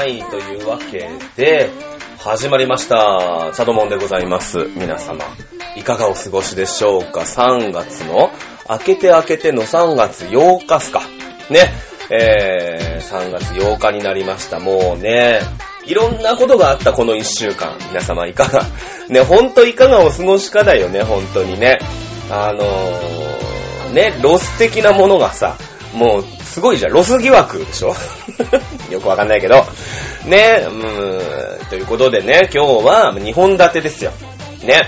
はい、というわけで、始まりました。チャドモンでございます。皆様、いかがお過ごしでしょうか ?3 月の、明けて明けての3月8日っすか。ね。えー、3月8日になりました。もうね、いろんなことがあったこの1週間。皆様いかが、ね、ほんといかがお過ごしかだよね、本当にね。あのー、ね、ロス的なものがさ、もう、すごいじゃん。ロス疑惑でしょ？よくわかんないけど。ね、うーん、ということでね、今日は2本立てですよ。ね。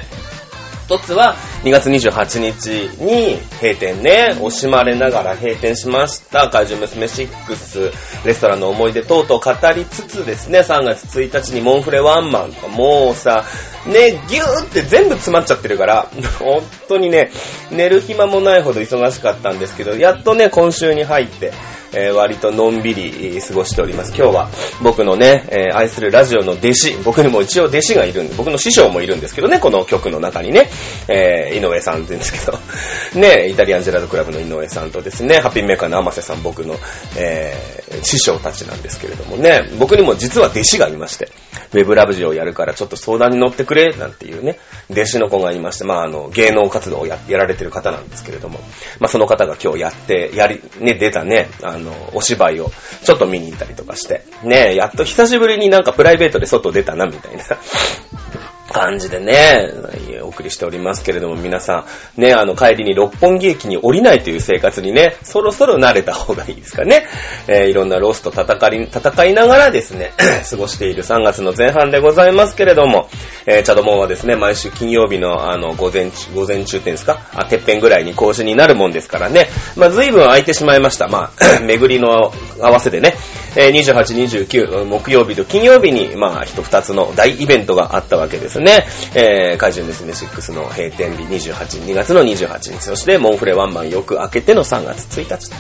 一つは2月28日に閉店ね、惜しまれながら閉店しました。怪獣娘6、レストランの思い出等々語りつつですね、3月1日にモンフレワンマンとか、もうさ、ね、ギューって全部詰まっちゃってるから、本当にね、寝る暇もないほど忙しかったんですけど、やっとね、今週に入って、えー割とのんびり過ごしております。今日は僕のね、えー愛するラジオの弟子、僕にも一応弟子がいるんで、僕の師匠もいるんですけどね、この曲の中にね、えー井上さんって言うんですけど、ね、イタリアンジェラードクラブの井上さんとですね、ハッピーメーカーの天瀬さん、僕の、えー師匠たちなんですけれどもね、僕にも実は弟子がいまして、ウェブラブジをやるからちょっと相談に乗ってくれ、なんていうね、弟子の子がいまして、まああの、芸能活動をややられてる方なんですけれども、まあその方が今日やって、やり、ね、出たね、あの、お芝居をちょっと見に行ったりとかして、ね、やっと久しぶりになんかプライベートで外出たな、みたいな。感じでね、送りしておりますけれども、皆さん、ね、あの、帰りに六本木駅に降りないという生活にね、そろそろ慣れた方がいいですかね。えーいろんなロスと戦い、戦いながらですね、過ごしている3月の前半でございますけれども、えーチャドモンはですね、毎週金曜日のあの、午前中、午前中っていうんですか、あ、てっぺんぐらいに更新になるもんですからね、まあ、随分空いてしまいました。まあ、巡りの合わせでね、えー28、29、木曜日と金曜日に、まあ、一二つの大イベントがあったわけですね。えー、怪獣ですね、6の閉店日28、2月の28日、そしてモンフレワンマンよく明けての3月1日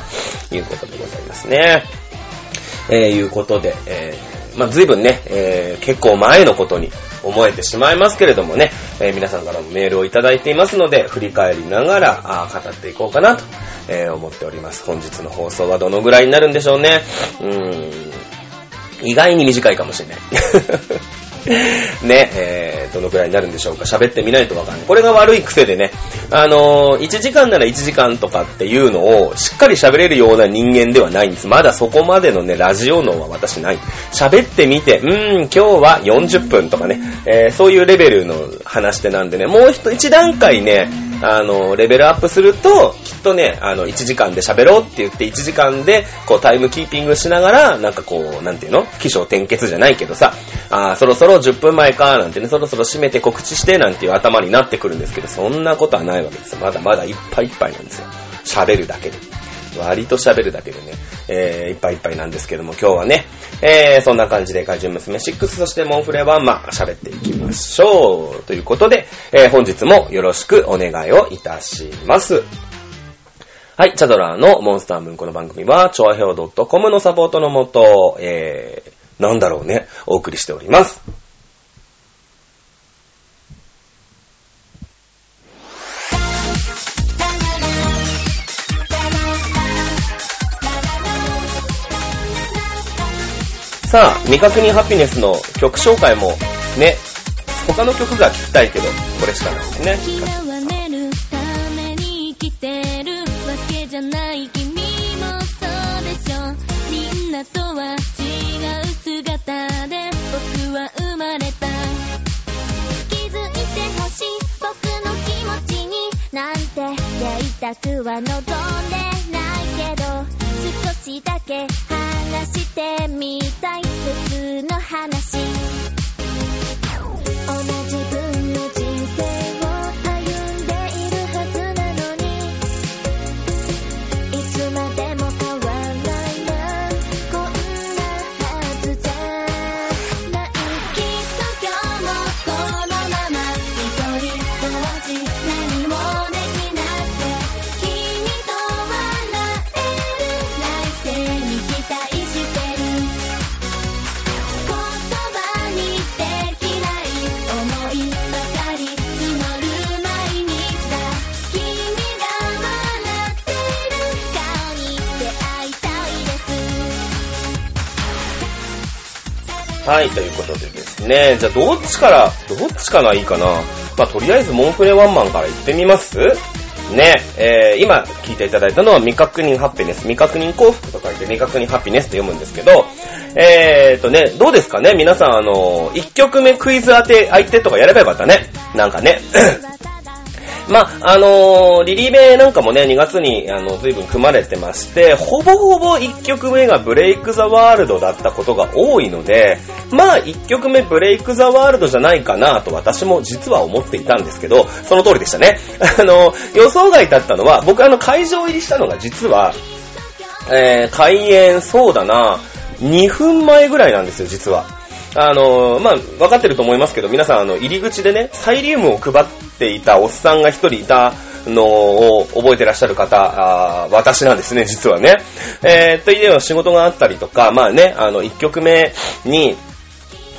ということでございますね。えー、いうことで、えー、まあ、随分ね、えー、結構前のことに思えてしまいますけれどもね、えー皆さんからもメールをいただいていますので、振り返りながら、あ語っていこうかなと、えー思っております。本日の放送はどのぐらいになるんでしょうね。うーん、意外に短いかもしれない。ね、えー、どのくらいになるんでしょうか。喋ってみないとわかんない。これが悪い癖でね、あのー、1時間なら1時間とかっていうのをしっかり喋れるような人間ではないんです。まだそこまでのね、ラジオ脳は私ない。喋ってみて、うーん、今日は40分とかね、えー、そういうレベルの話でなんでね、もう一一段階ね、あの、レベルアップすると、きっとね、あの、1時間で喋ろうって言って、1時間で、こう、タイムキーピングしながら、なんかこう、なんていうの？起承転結じゃないけどさ、ああそろそろ10分前か、なんてね、そろそろ締めて告知して、なんていう頭になってくるんですけど、そんなことはないわけですよ。まだまだいっぱいいっぱいなんですよ。喋るだけで。割と喋るだけでね、えー、いっぱいいっぱいなんですけども、今日はね、えー、そんな感じで怪獣娘6、そしてモンフレは、まあ、喋っていきましょう。ということで、えー、本日もよろしくお願いをいたします。はい、チャドラーのモンスタームーンこの番組は、チョアヘオ .com のサポートのもと、えー、なんだろうね、お送りしております。さあ、未確認ハピネスの曲紹介もね、他の曲が聴きたいけど、これしかないですね。嫌われるために生きてるわけじゃない君もそうでしょみんなとは違う姿で僕は生まれた気づいてほしい僕の気持ちになんてやりたくは望んでないけど少しだけ話してみたい別の話。はい、ということでですね。じゃあ、どっちから、どっちかがいいかな。まあ、とりあえず、モンフレワンマンから行ってみますね、えー、今聞いていただいたのは未確認ハッピネス。未確認幸福と書いて未確認ハッピネスと読むんですけど、えーとね、どうですかね？皆さん、あの、1曲目クイズ当て、相手とかやればよかったね。なんかね。まあ、あのー、リリーベなんかもね、2月に、あの、随分組まれてまして、ほぼほぼ1曲目がブレイクザワールドだったことが多いので、まあ、1曲目ブレイクザワールドじゃないかなと私も実は思っていたんですけど、その通りでしたね。あのー、予想外だったのは、僕あの、会場入りしたのが実は、えー、開演、そうだな、2分前ぐらいなんですよ、実は。あの、まあ、分かってると思いますけど、皆さん、あの、入り口でね、サイリウムを配っていたおっさんが一人いたのを覚えてらっしゃる方、あ私なんですね、実はね。えー、というような仕事があったりとか、まあね、あの、1曲目に、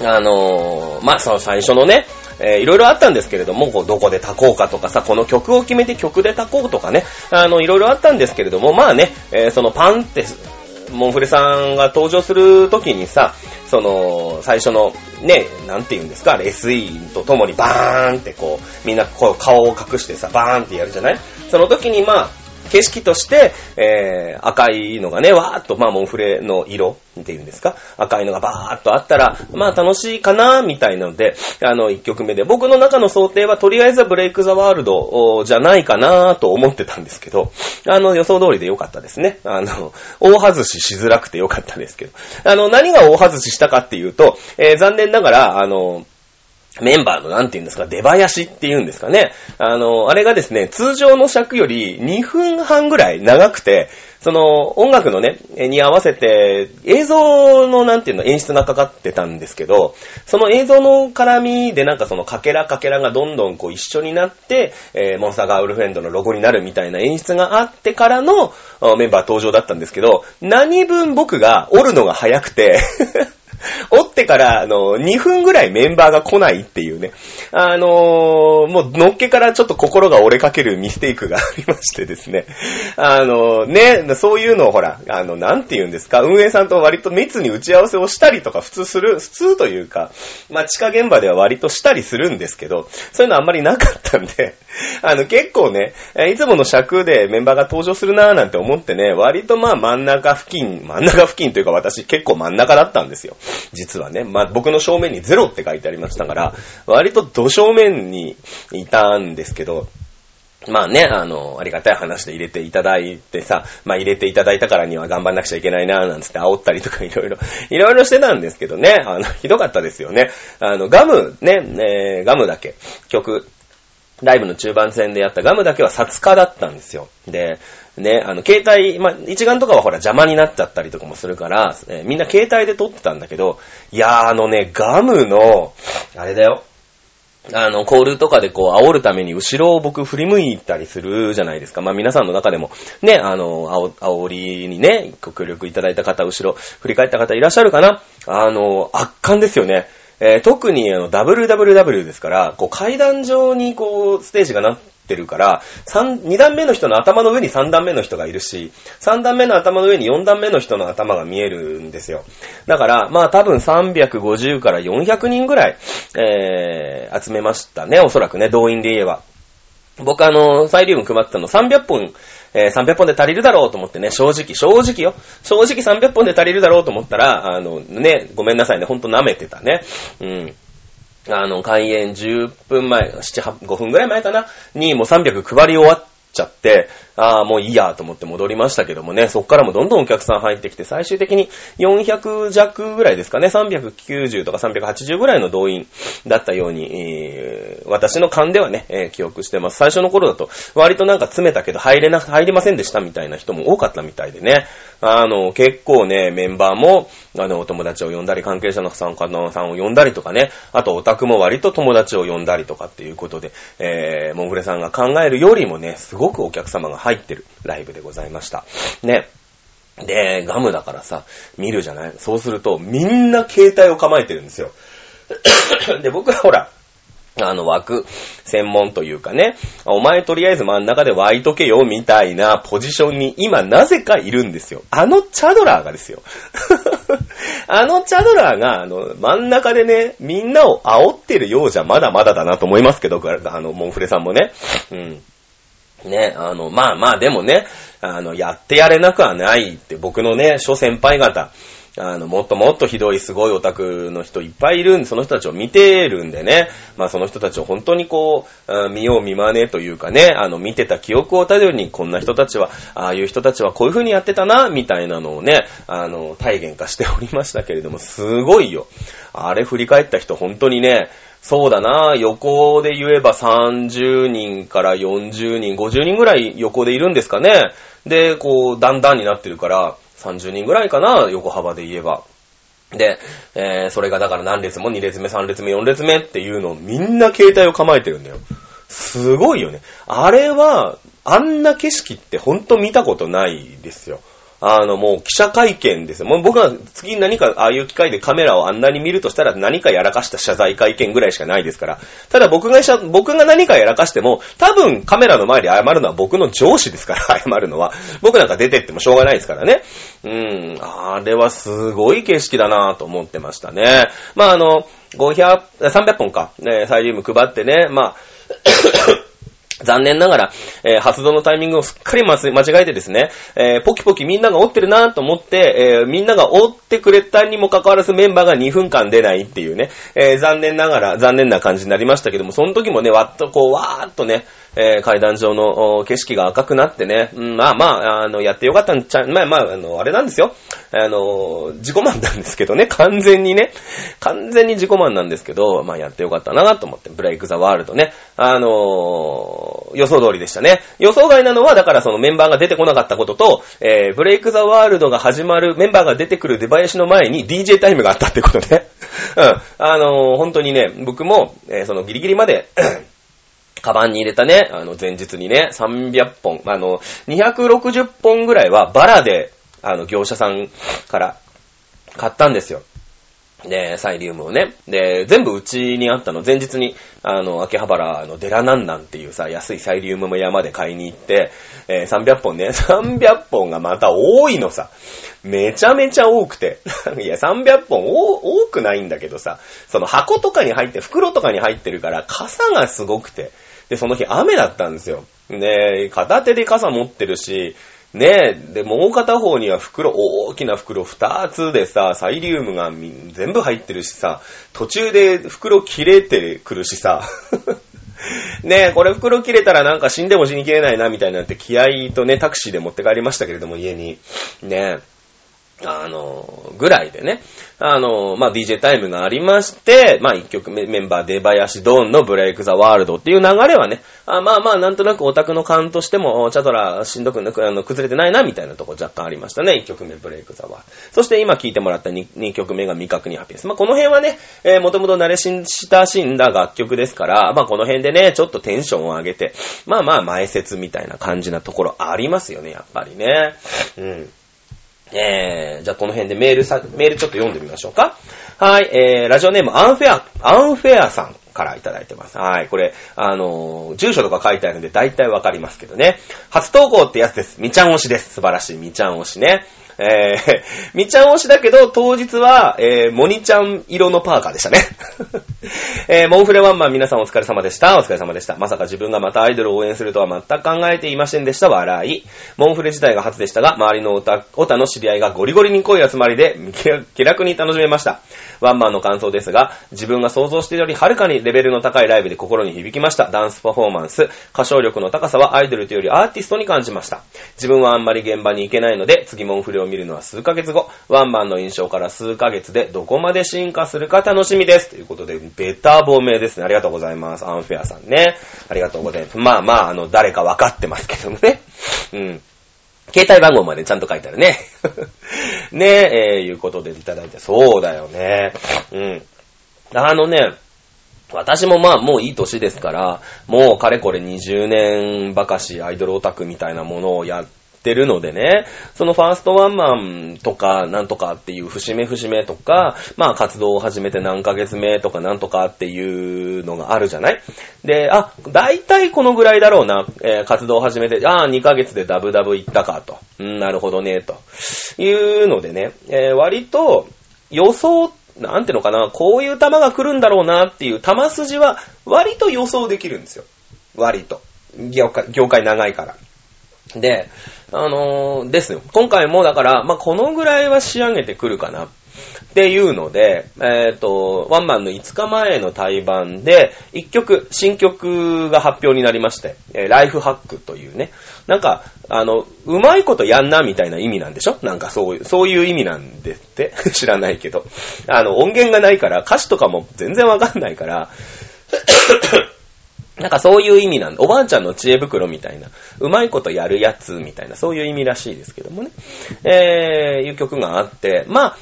あのまあ、その最初のね、えー、いろいろあったんですけれども、こうどこで炊こうかとかさ、この曲を決めて曲で炊こうとかね、あの、いろいろあったんですけれども、まあね、えー、そのパンって、モンフレさんが登場するときにさ、その、最初の、ね、なんて言うんですか、SE とともにバーンってこう、みんなこう顔を隠してさ、バーンってやるじゃない？その時にまあ、景色として、えー、赤いのがね、わーっと、まあ、モンフレの色っていうんですか？赤いのがバーっとあったら、まあ、楽しいかな、みたいなので、あの、一曲目で、僕の中の想定は、とりあえずはブレイクザワールドじゃないかな、と思ってたんですけど、あの、予想通りでよかったですね。あの、大外ししづらくてよかったですけど。あの、何が大外ししたかっていうと、えー、残念ながら、あの、メンバーのなんて言うんですか、出囃子って言うんですかね。あの、あれがですね、通常の尺より2分半ぐらい長くて、その音楽のね、に合わせて映像のなんていうの演出がかかってたんですけど、その映像の絡みでなんかそのかけらかけらがどんどんこう一緒になって、えー、モンスターガールフェンドのロゴになるみたいな演出があってからのメンバー登場だったんですけど、何分僕が折るのが早くて 折ってから、あの、2分ぐらいメンバーが来ないっていうね。あのー、もう、のっけからちょっと心が折れかけるミステイクがありましてですね。あのー、ね、そういうのをほら、あの、なんて言うんですか、運営さんと割と密に打ち合わせをしたりとか普通する、普通というか、まあ、地下現場では割としたりするんですけど、そういうのあんまりなかったんで、あの、結構ね、いつもの尺でメンバーが登場するなーなんて思ってね、割とまあ真ん中付近、真ん中付近というか私結構真ん中だったんですよ。実はね。まあ僕の正面にゼロって書いてありましたから、割と土正面にいたんですけど、まあね、あの、ありがたい話で入れていただいてさ、まあ入れていただいたからには頑張んなくちゃいけないな、なんつって煽ったりとかいろいろ、いろいろしてたんですけどね、あの、ひどかったですよね。あの、ガム、ね、えー、ガムだけ、曲、ライブの中盤戦でやったガムだけは札化だったんですよ。で、ね、あの、携帯、まあ、一眼とかはほら邪魔になっちゃったりとかもするから、えー、みんな携帯で撮ってたんだけど、いやーあのね、ガムの、あれだよ。あの、コールとかでこう、煽るために後ろを僕振り向いたりするじゃないですか。まあ皆さんの中でも、ね、あの、煽煽りにね、ご協力いただいた方、後ろ振り返った方いらっしゃるかなあの、圧巻ですよね。えー、特にあの、WWW ですから、こう階段上にこう、ステージがなってるから、三、二段目の人の頭の上に三段目の人がいるし、三段目の頭の上に四段目の人の頭が見えるんですよ。だから、まあ多分350から400人ぐらい、えー、集めましたね、おそらくね、動員で言えば。僕あの、サイリウム配ってたの300本、えー、300本で足りるだろうと思ってね、正直、正直よ。正直300本で足りるだろうと思ったら、あの、ね、ごめんなさいね、ほんと舐めてたね。うん。あの、開演10分前、7、8 5分ぐらい前かな？に、もう300配り終わっちゃって、ああ、もういいやと思って戻りましたけどもね、そっからもどんどんお客さん入ってきて、最終的に400弱ぐらいですかね、390とか380ぐらいの動員だったように、えー、私の勘ではね、えー、記憶してます。最初の頃だと、割となんか詰めたけど入れな、入りませんでしたみたいな人も多かったみたいでね、あの、結構ね、メンバーも、あの、お友達を呼んだり、関係者の参加のさんを呼んだりとかね、あとオタクも割と友達を呼んだりとかっていうことで、えー、モンフレさんが考えるよりもね、すごくお客様が入ってるライブでございました。ね。で、ガムだからさ、見るじゃない？そうすると、みんな携帯を構えてるんですよ。で、僕はほら、あの枠、専門というかね、お前とりあえず真ん中で湧いとけよ、みたいなポジションに今なぜかいるんですよ。あのチャドラーがですよ。あのチャドラーが、あの、真ん中でね、みんなを煽ってるようじゃまだまだだなと思いますけど、あの、モンフレさんもね。うん。ね、あの、まあまあでもね、あの、やってやれなくはないって僕のね、諸先輩方、あの、もっともっとひどいすごいオタクの人いっぱいいるんで、その人たちを見てるんでね、まあその人たちを本当にこう、見よう見まねというかね、あの、見てた記憶を頼りに、こんな人たちは、ああいう人たちはこういう風にやってたな、みたいなのをね、あの、体現化しておりましたけれども、すごいよ。あれ振り返った人本当にね、そうだな、横で言えば30人から40人、50人ぐらい横でいるんですかね。で、こう、だんだんになってるから、30人ぐらいかな、横幅で言えば。で、えー、それがだから何列も2列目、3列目、4列目っていうのをみんな携帯を構えてるんだよ。すごいよね。あれは、あんな景色ってほんと見たことないですよ。あの、もう記者会見ですよ。もう僕は次に何かああいう機会でカメラをあんなに見るとしたら何かやらかした謝罪会見ぐらいしかないですから。ただ僕が僕が何かやらかしても、多分カメラの前で謝るのは僕の上司ですから、謝るのは。僕なんか出てってもしょうがないですからね。うん、あれはすごい景色だなぁと思ってましたね。まああの、500、300本か、ね、サイリウム配ってね、まあ残念ながら、えー、発動のタイミングをすっかり間違えてですね、えー、ポキポキみんなが追ってるなと思って、えー、みんなが追ってくれたにも関わらずメンバーが2分間出ないっていうね、え残念ながら、残念な感じになりましたけども、その時もね、わっとこう、わーっとね、えー、階段上の景色が赤くなってね、うん、まあまあ、あの、やってよかったんちゃ、まあまあ、あの、あれなんですよ。あの、自己満なんですけどね、完全にね、完全に自己満なんですけど、まあやってよかったなと思って、ブレイクザワールドね、あの予想通りでしたね。予想外なのは、だからそのメンバーが出てこなかったことと、えー、ブレイクザワールドが始まる、メンバーが出てくる出囃子の前に DJ タイムがあったってことね。うん。あの本当にね、僕も、えー、そのギリギリまで カバンに入れたね、あの、前日にね、300本、あの、260本ぐらいはバラで、あの、業者さんから買ったんですよ。で、サイリウムをね。で、全部うちにあったの。前日に、あの、秋葉原のデラナンナンっていうさ、安いサイリウムも山で買いに行って、えー、300本ね。300本がまた多いのさ。めちゃめちゃ多くて。いや、300本多くないんだけどさ、その箱とかに入って、袋とかに入ってるから、傘がすごくて。で、その日雨だったんですよ。で、片手で傘持ってるし、ねえ、で、もう片方には袋、大きな袋二つでさ、サイリウムが全部入ってるしさ、途中で袋切れてくるしさ、ねえ、これ袋切れたらなんか死んでも死にきれないな、みたいになって気合とね、タクシーで持って帰りましたけれども、家に。ねえ。あの、ぐらいでね、あの、まあ、DJ タイムがありまして、まあ、一曲目、メンバー、デバヤシドーンのブレイクザワールドっていう流れはね、あまあまあ、なんとなくオタクの感としても、チャドラしんどくあの崩れてないな、みたいなとこ若干ありましたね。一曲目、ブレイクザワールド。そして今聴いてもらった 2, 曲目が未確認ハピネス。まあ、この辺はね、えー、もともと慣れ親しんだ楽曲ですから、まあ、この辺でね、ちょっとテンションを上げて、まあまあ、前説みたいな感じなところありますよね、やっぱりね。うん。えー、じゃあこの辺でメールさ、メールちょっと読んでみましょうか。はい、えー、ラジオネームアンフェア、アンフェアさんからいただいてます。はい、これ、あのー、住所とか書いてあるんで大体わかりますけどね。初投稿ってやつです。みちゃん推しです。素晴らしいみちゃん推しね。えー、みちゃん推しだけど、当日は、えー、モニちゃん色のパーカーでしたね。えー、モンフレワンマン皆さんお疲れ様でした。お疲れ様でした。まさか自分がまたアイドルを応援するとは全く考えていませんでした。笑い。モンフレ自体が初でしたが、周りのオタ、オタの知り合いがゴリゴリに濃い集まりで、気楽に楽しめました。ワンマンの感想ですが、自分が想像しているよりはるかにレベルの高いライブで心に響きました。ダンスパフォーマンス、歌唱力の高さはアイドルというよりアーティストに感じました。自分はあんまり現場に行けないので、次モンフレを見るのは数ヶ月後、ワンマンの印象から数ヶ月でどこまで進化するか楽しみです。ということで、ベター亡命ですね。ありがとうございます。アンフェアさんね。ありがとうございます。まあまあ、あの、誰か分かってますけどもね。うん。携帯番号までちゃんと書いてあるね。ねえ、えー、いうことでいただいて、そうだよね。うん。あのね、私もまあもういい年ですから、もうかれこれ20年ばかしアイドルオタクみたいなものをやってってるのでね、そのファーストワンマンとかなんとかっていう節目節目とか、まあ活動を始めて何ヶ月目とかなんとかっていうのがあるじゃない？で、あ、大体このぐらいだろうな、えー活動を始めて、ああ、2ヶ月でダブダブ行ったかと。うん、なるほどね、というのでね、えー割と予想、なんていうのかな、こういう球が来るんだろうなっていう球筋は割と予想できるんですよ。割と。業界、業界長いから。で、あのーですよ。今回もだから、まあ、このぐらいは仕上げてくるかな。っていうので、えっ、と、ワンマンの5日前の対バンで、1曲、新曲が発表になりまして、えーライフハックというね、なんか、あの、うまいことやんなみたいな意味なんでしょ？なんかそういう、そういう意味なんでって？知らないけど。あの、音源がないから、歌詞とかも全然わかんないから、なんかそういう意味なんだ。おばあちゃんの知恵袋みたいな、うまいことやるやつみたいな、そういう意味らしいですけどもね。えー、いう曲があって、まあ、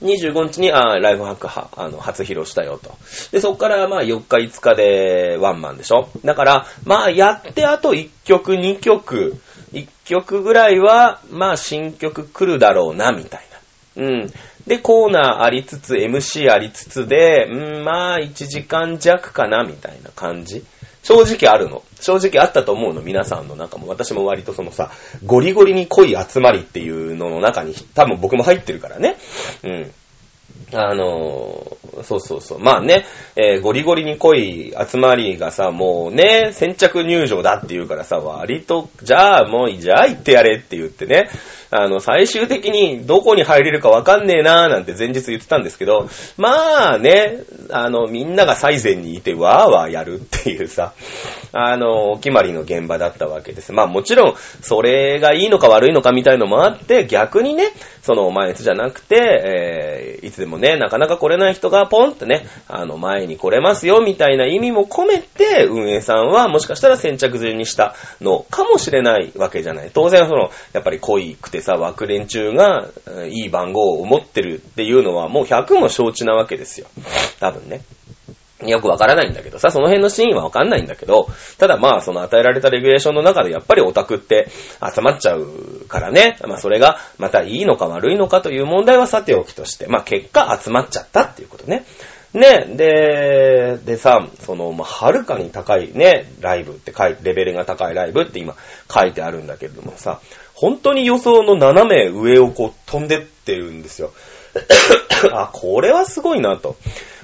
25日に、あライフハックは、あの、初披露したよと。で、そっから、まあ、4日5日でワンマンでしょだから、まあ、やってあと1曲、2曲、1曲ぐらいは、まあ、新曲来るだろうな、みたいな。うん。で、コーナーありつつ、MC ありつつで、うん、まあ、1時間弱かな、みたいな感じ。正直あるの。正直あったと思うの、皆さんの中も。私も割とそのさ、ゴリゴリに濃い集まりっていうのの中に、多分僕も入ってるからね。うん。あのーそうそうそう。まあね、えーゴリゴリに濃い集まりがさ、もうね、先着入場だって言うからさ、割と、じゃあもう、じゃあ行ってやれって言ってね、あの、最終的にどこに入れるかわかんねえなーなんて前日言ってたんですけど、まあね、あの、みんなが最前にいてわーわーやるっていうさ、あの、お決まりの現場だったわけです。まあもちろん、それがいいのか悪いのかみたいのもあって、逆にね、その前つじゃなくて、えーいつでもね、なかなか来れない人がポンってね、あの、前に来れますよ、みたいな意味も込めて、運営さんはもしかしたら先着順にしたのかもしれないわけじゃない。当然、その、やっぱり濃いくてさ、枠連中が、いい番号を持ってるっていうのは、もう100も承知なわけですよ。多分ね。よくわからないんだけどさ、その辺のシーンはわかんないんだけど、ただまあ、その与えられたレギュレーションの中でやっぱりオタクって集まっちゃうからね、まあそれがまたいいのか悪いのかという問題はさておきとして、まあ結果集まっちゃったっていうことね。ね、で、でさ、その、ま、はるかに高いね、ライブって書いて、レベルが高いライブって今書いてあるんだけれどもさ、本当に予想の斜め上をこう飛んでってるんですよ。あ、これはすごいなと。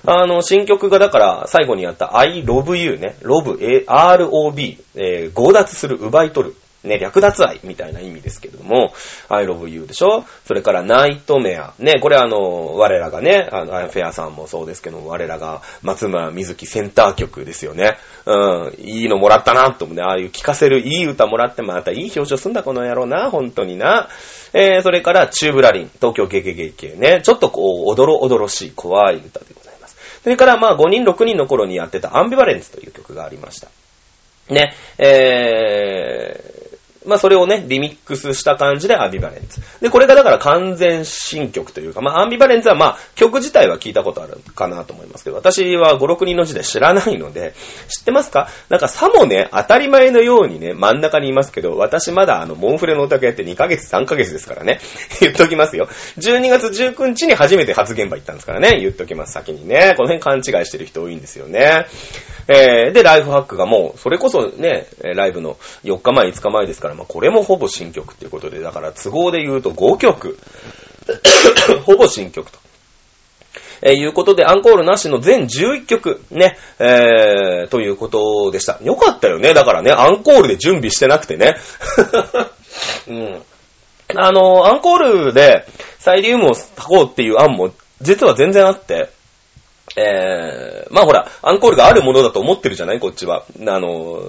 あの、新曲がだから最後にやった I love you ね。love, A- R-O-B、えー、強奪する、奪い取る。ね、略奪愛みたいな意味ですけども、I love you でしょ？それからナイトメア。ね、これあの、我らがね、あの、フェアさんもそうですけども、我らが松村水木センター曲ですよね。うん、いいのもらったなと思うね。ああいう聴かせるいい歌もらって、またいい表彰すんだ、この野郎な、本当にな。えー、それから、チューブラリン、東京ゲゲゲゲね。ちょっとこう、おどろおどろしい、怖い歌でございます。それから、まあ、5人、6人の頃にやってたアンビバレンスという曲がありました。ね、えー、まあそれをね、リミックスした感じでアンビバレンツ。で、これがだから完全新曲というか、まあアンビバレンツはまあ曲自体は聞いたことあるかなと思いますけど、私は5、6人の時代知らないので、知ってますか？なんかさもね、当たり前のようにね、真ん中にいますけど、私まだあの、モンフレのオタクやって2ヶ月、3ヶ月ですからね。言っときますよ。12月19日に初めて初現場行ったんですからね。言っときます、先にね。この辺勘違いしてる人多いんですよね。えー、で、ライフハックがもう、それこそね、ライブの4日前、5日前ですから、まあこれもほぼ新曲っていうことで、だから都合で言うと5曲。ほぼ新曲と。えーいうことで、アンコールなしの全11曲、ね、えー、ということでした。よかったよね。だからね、アンコールで準備してなくてね。うん。あの、アンコールでサイリウムを炊こうっていう案も、実は全然あって、えー、まあほら、アンコールがあるものだと思ってるじゃない？こっちは。あの、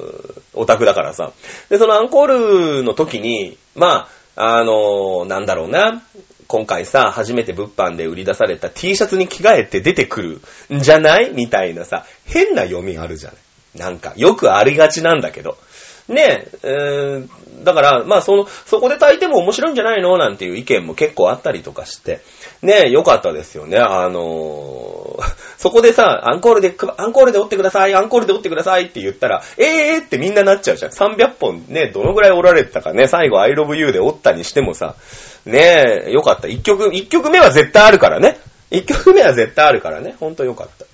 オタクだからさ。で、そのアンコールの時に、まあ、あの、なんだろうな。今回さ、初めて物販で売り出された T シャツに着替えて出てくるんじゃない？みたいなさ、変な読みあるじゃない？なんか、よくありがちなんだけど。ねえ、えーだから、まあその、そこで炊いても面白いんじゃないの？なんていう意見も結構あったりとかして、ねえ、よかったですよね。あのー そこでさ、アンコールで、アンコールで折ってください、アンコールで折ってくださいって言ったら、えーってみんななっちゃうじゃん。300本ね、どのぐらい折られてたかね、最後 I love you で折ったにしてもさ、ねえ、よかった。1曲、1曲目は絶対あるからね。1曲目は絶対あるからね。ほんとよかった。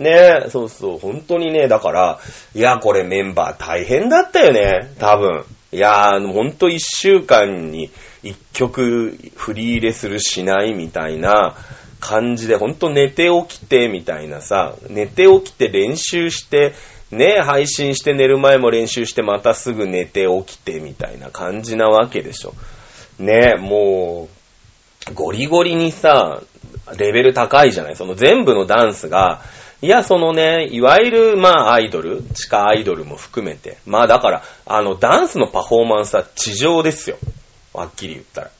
ねえ、そうそう、本当にね、だから、いや、これメンバー大変だったよね、多分。いや、ほんと1週間に1曲振り入れするしないみたいな感じで、ほんと寝て起きてみたいなさ、寝て起きて練習して、ね、配信して寝る前も練習してまたすぐ寝て起きてみたいな感じなわけでしょ。ね、もう、ゴリゴリにさ、レベル高いじゃないその全部のダンスが、いや、そのね、いわゆる、まあ、アイドル、地下アイドルも含めて。まあ、だから、あの、ダンスのパフォーマンスは地上ですよ。はっきり言ったら。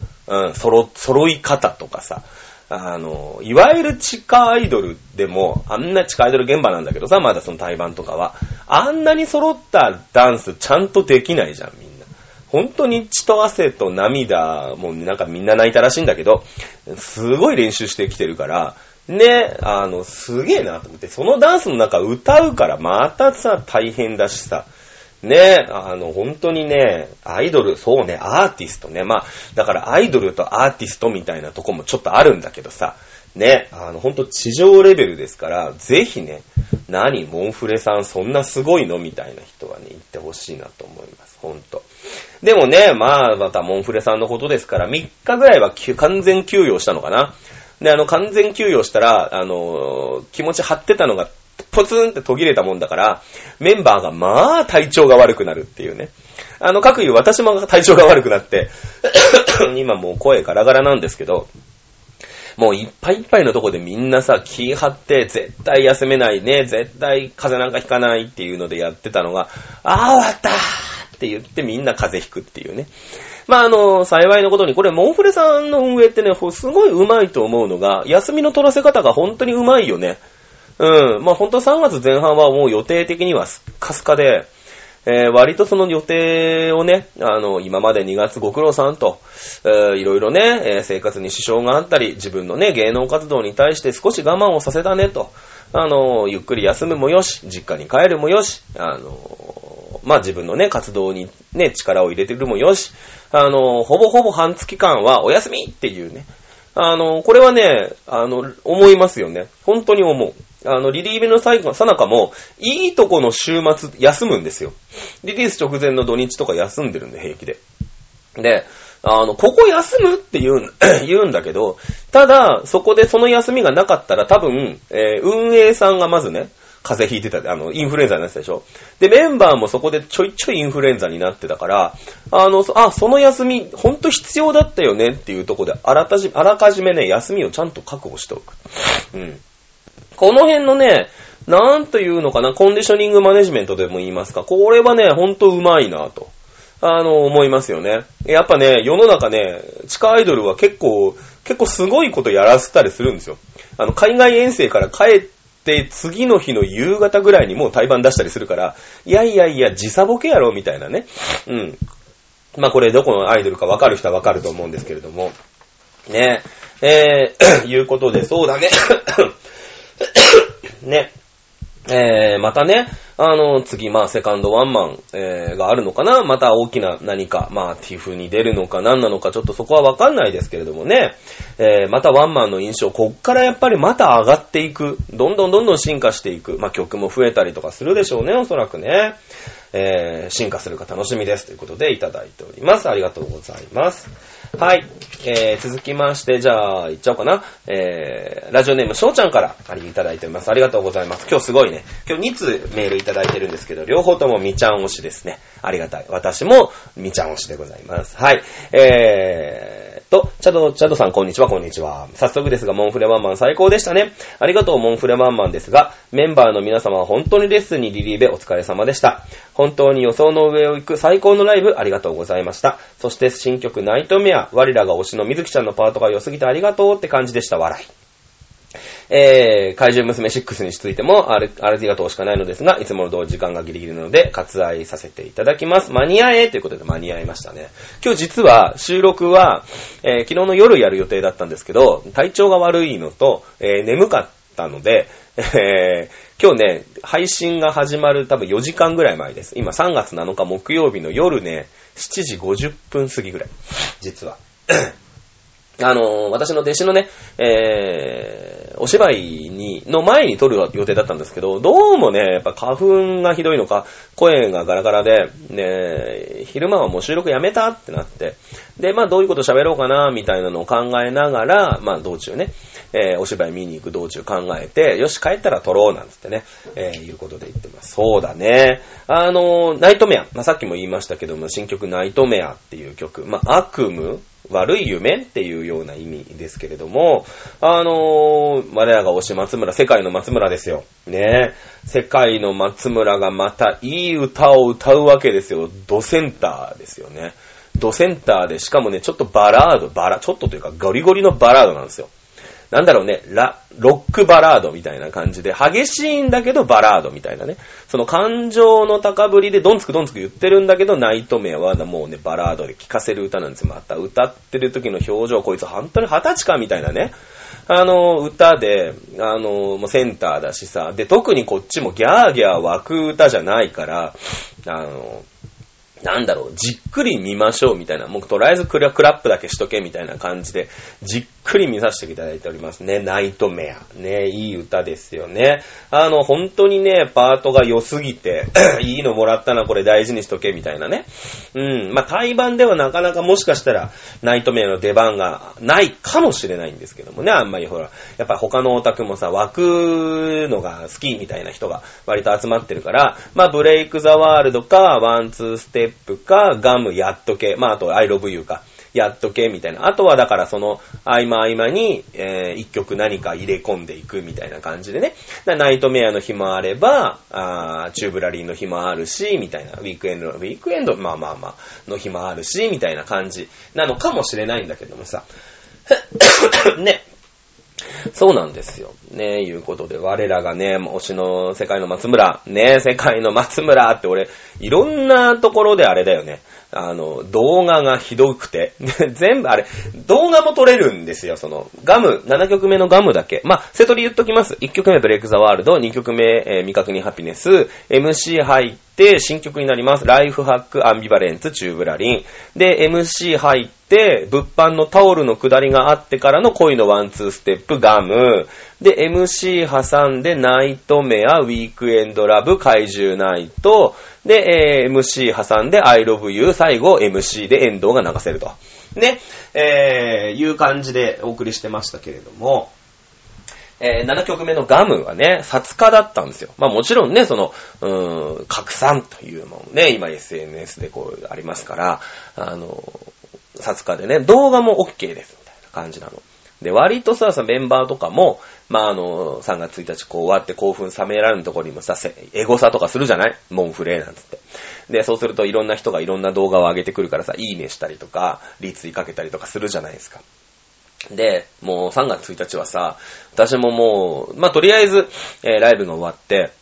うん、揃、揃い方とかさ。あの、いわゆる地下アイドルでも、あんな地下アイドル現場なんだけどさ、まだその対バンとかは。あんなに揃ったダンスちゃんとできないじゃん、みんな。本当に血と汗と涙、もうなんかみんな泣いたらしいんだけど、すごい練習してきてるから、ね、あの、すげえなと思って、そのダンスの中歌うからまたさ、大変だしさ、ね、あの、本当にね、アイドル、そうね、アーティストね、まあ、だからアイドルとアーティストみたいなとこもちょっとあるんだけどさ、ね、あの、ほんと地上レベルですから、ぜひね、何、モンフレさんそんなすごいのみたいな人はね、言ってほしいなと思います、ほんと。でもね、まあ、またモンフレさんのことですから、3日ぐらいは完全休養したのかな。で、あの、完全休養したら、あの、気持ち張ってたのが、ポツンって途切れたもんだから、メンバーがまあ体調が悪くなるっていうね。あの、各言う私も体調が悪くなって、今もう声ガラガラなんですけど、もういっぱいいっぱいのとこでみんなさ、気張って絶対休めないね、絶対風邪なんかひかないっていうのでやってたのが、あー終わったーって言ってみんな風邪ひくっていうね。まあ、あの、幸いのことに、これ、モンフレさんの運営ってね、すごい上手いと思うのが、休みの取らせ方が本当に上手いよね。うん。まあ、本当3月前半はもう予定的にはスッカスカで、えー、割とその予定をね、あの、今まで2月ご苦労さんと、えー、いろいろね、えー、生活に支障があったり、自分のね、芸能活動に対して少し我慢をさせたねと、あの、ゆっくり休むもよし、実家に帰るもよし、あの、まあ、自分のね、活動にね、力を入れてるもよし、あの、ほぼほぼ半月間はお休みっていうね、あの、これはね、あの、思いますよね。本当に思う。あの、リリーベの最後、さなかも、いいとこの週末、休むんですよ。リリース直前の土日とか休んでるんで、平気で。で、あの、ここ休むって言う、言うんだけど、ただ、そこでその休みがなかったら多分、えー、運営さんがまずね、風邪ひいてた、あの、インフルエンザになってたでしょ。で、メンバーもそこでちょいちょいインフルエンザになってたから、あの、あ、その休み、ほんと必要だったよねっていうとこで、あらかじ、あらかじめね、休みをちゃんと確保しておく。うん。この辺のね、なんというのかな、コンディショニングマネジメントでも言いますか、これはね、ほんとうまいなと。あの、思いますよね。やっぱね、世の中ね、地下アイドルは結構、結構すごいことやらせたりするんですよ。あの、海外遠征から帰って、次の日の夕方ぐらいにもう対バン出したりするから、いやいやいや、時差ボケやろ、みたいなね。うん。まあこれどこのアイドルかわかる人はわかると思うんですけれども。ねえ、ー、いうことで、そうだね。ね。えー、またね、あの、次、まあ、セカンドワンマン、えー、があるのかな？また大きな何か、まあ、ティフに出るのか何なのか、ちょっとそこはわかんないですけれどもね。えー、またワンマンの印象、こっからやっぱりまた上がっていく。どんどんどんどん進化していく。まあ、曲も増えたりとかするでしょうね、おそらくね。えー、進化するか楽しみです。ということでいただいております。ありがとうございます。はい。えー、続きまして、じゃあ、いっちゃおうかな。えー、ラジオネーム、しょうちゃんから、ありいただいております。ありがとうございます。今日すごいね。今日2通メールいただいてるんですけど、両方ともみちゃん推しですね。ありがたい。私もみちゃん推しでございます。はい。えーと、チャド、チャドさんこんにちは、こんにちは。早速ですが、モンフレワンマン最高でしたね。ありがとう、モンフレワンマンですが、メンバーの皆様は本当にレッスンにリリーベお疲れ様でした。本当に予想の上を行く最高のライブありがとうございました。そして新曲ナイトメア、我らが推しの水木ちゃんのパートが良すぎてありがとうって感じでした、笑い。えー、怪獣娘6についてもあれ、ありがとうしかないのですが、いつもの同時間がギリギリなので、割愛させていただきます。間に合えということで間に合いましたね。今日実は収録は、えー昨日の夜やる予定だったんですけど、体調が悪いのと、えー眠かったので、えー、今日ね、配信が始まる多分4時間ぐらい前です。今3月7日木曜日の夜ね、7時50分過ぎぐらい。実は。あの、私の弟子のね、えー、お芝居に、の前に撮る予定だったんですけど、どうもね、やっぱ花粉がひどいのか、声がガラガラで、ね、昼間はもう収録やめたってなって、で、まあどういうこと喋ろうかな、みたいなのを考えながら、まあ道中ね、えー、お芝居見に行く道中考えて、よし、帰ったら撮ろう、なんつってね、えー、いうことで言ってます。そうだね。あの、ナイトメア。まあさっきも言いましたけども、新曲ナイトメアっていう曲。まあ悪夢悪い夢っていうような意味ですけれども、あのー、我らが推し松村、世界の松村ですよ。ね世界の松村がまたいい歌を歌うわけですよ。ドセンターですよね。ドセンターで、しかもね、ちょっとバラード、バラ、ちょっとというかゴリゴリのバラードなんですよ。なんだろうね、ラ、ロックバラードみたいな感じで、激しいんだけどバラードみたいなね。その感情の高ぶりでドンツクドンツク言ってるんだけど、ナイトメアはもうね、バラードで聴かせる歌なんですよ。また歌ってる時の表情、こいつ本当に二十歳かみたいなね。あの、歌で、あの、もうセンターだしさ、で、特にこっちもギャーギャー湧く歌じゃないから、あの、なんだろう、じっくり見ましょうみたいな、もうとりあえずクラップだけしとけみたいな感じで、じっくり見させていただいておりますね。ナイトメア。ね、いい歌ですよね。あの、本当にね、パートが良すぎて、いいのもらったな、これ大事にしとけみたいなね。うん。まあ、対版ではなかなかもしかしたら、ナイトメアの出番がないかもしれないんですけどもね、あんまりほら、やっぱ他のオタクもさ、湧くのが好きみたいな人が割と集まってるから、まあ、 Break the World か、 One Two Step か、ガムやっとけ、まあ、あと、 I love you か。やっとけ、みたいな。あとはだからその合間合間に、えー、一曲何か入れ込んでいくみたいな感じでね。ナイトメアの日もあれば、あチューブラリーの日もあるし、みたいな。ウィークエンド、ウィークエンド、まあまあまあ、の日もあるし、みたいな感じなのかもしれないんだけどもさ。ね。そうなんですよ。ねいうことで、我らがね、推しの世界の松村、ね世界の松村って俺、いろんなところであれだよね。あの、動画がひどくて、全部あれ、動画も撮れるんですよ、その、ガム、7曲目のガムだけ。まあ、セトリ言っときます。1曲目ブレイクザワールド、2曲目、えー、未確認ハピネス、MC 入って、新曲になります。ライフハック、アンビバレンツ、チューブラリン。で、MC 入って、物販のタオルの下りがあってからの恋のワンツーステップ、ガム。で、MC 挟んで、ナイトメア、ウィークエンドラブ、怪獣ナイト。で、えー、MC 挟んで I love you 最後 MC でエンドが流せると。ね、えー、いう感じでお送りしてましたけれども、えー、7曲目のガムはね、札化だったんですよ。まあもちろんね、その、うーん、拡散というもんね、今 SNS でこうありますから、あの、札化でね、動画も OK です、みたいな感じなの。で、割とさ、メンバーとかも、まあ、あの、3月1日こう終わって興奮冷められるところにもさ、エゴサとかするじゃない？モンフレーなんつって。で、そうするといろんな人がいろんな動画を上げてくるからさ、いいねしたりとか、リツイかけたりとかするじゃないですか。で、もう3月1日はさ、私ももう、まあ、とりあえず、えー、ライブが終わって、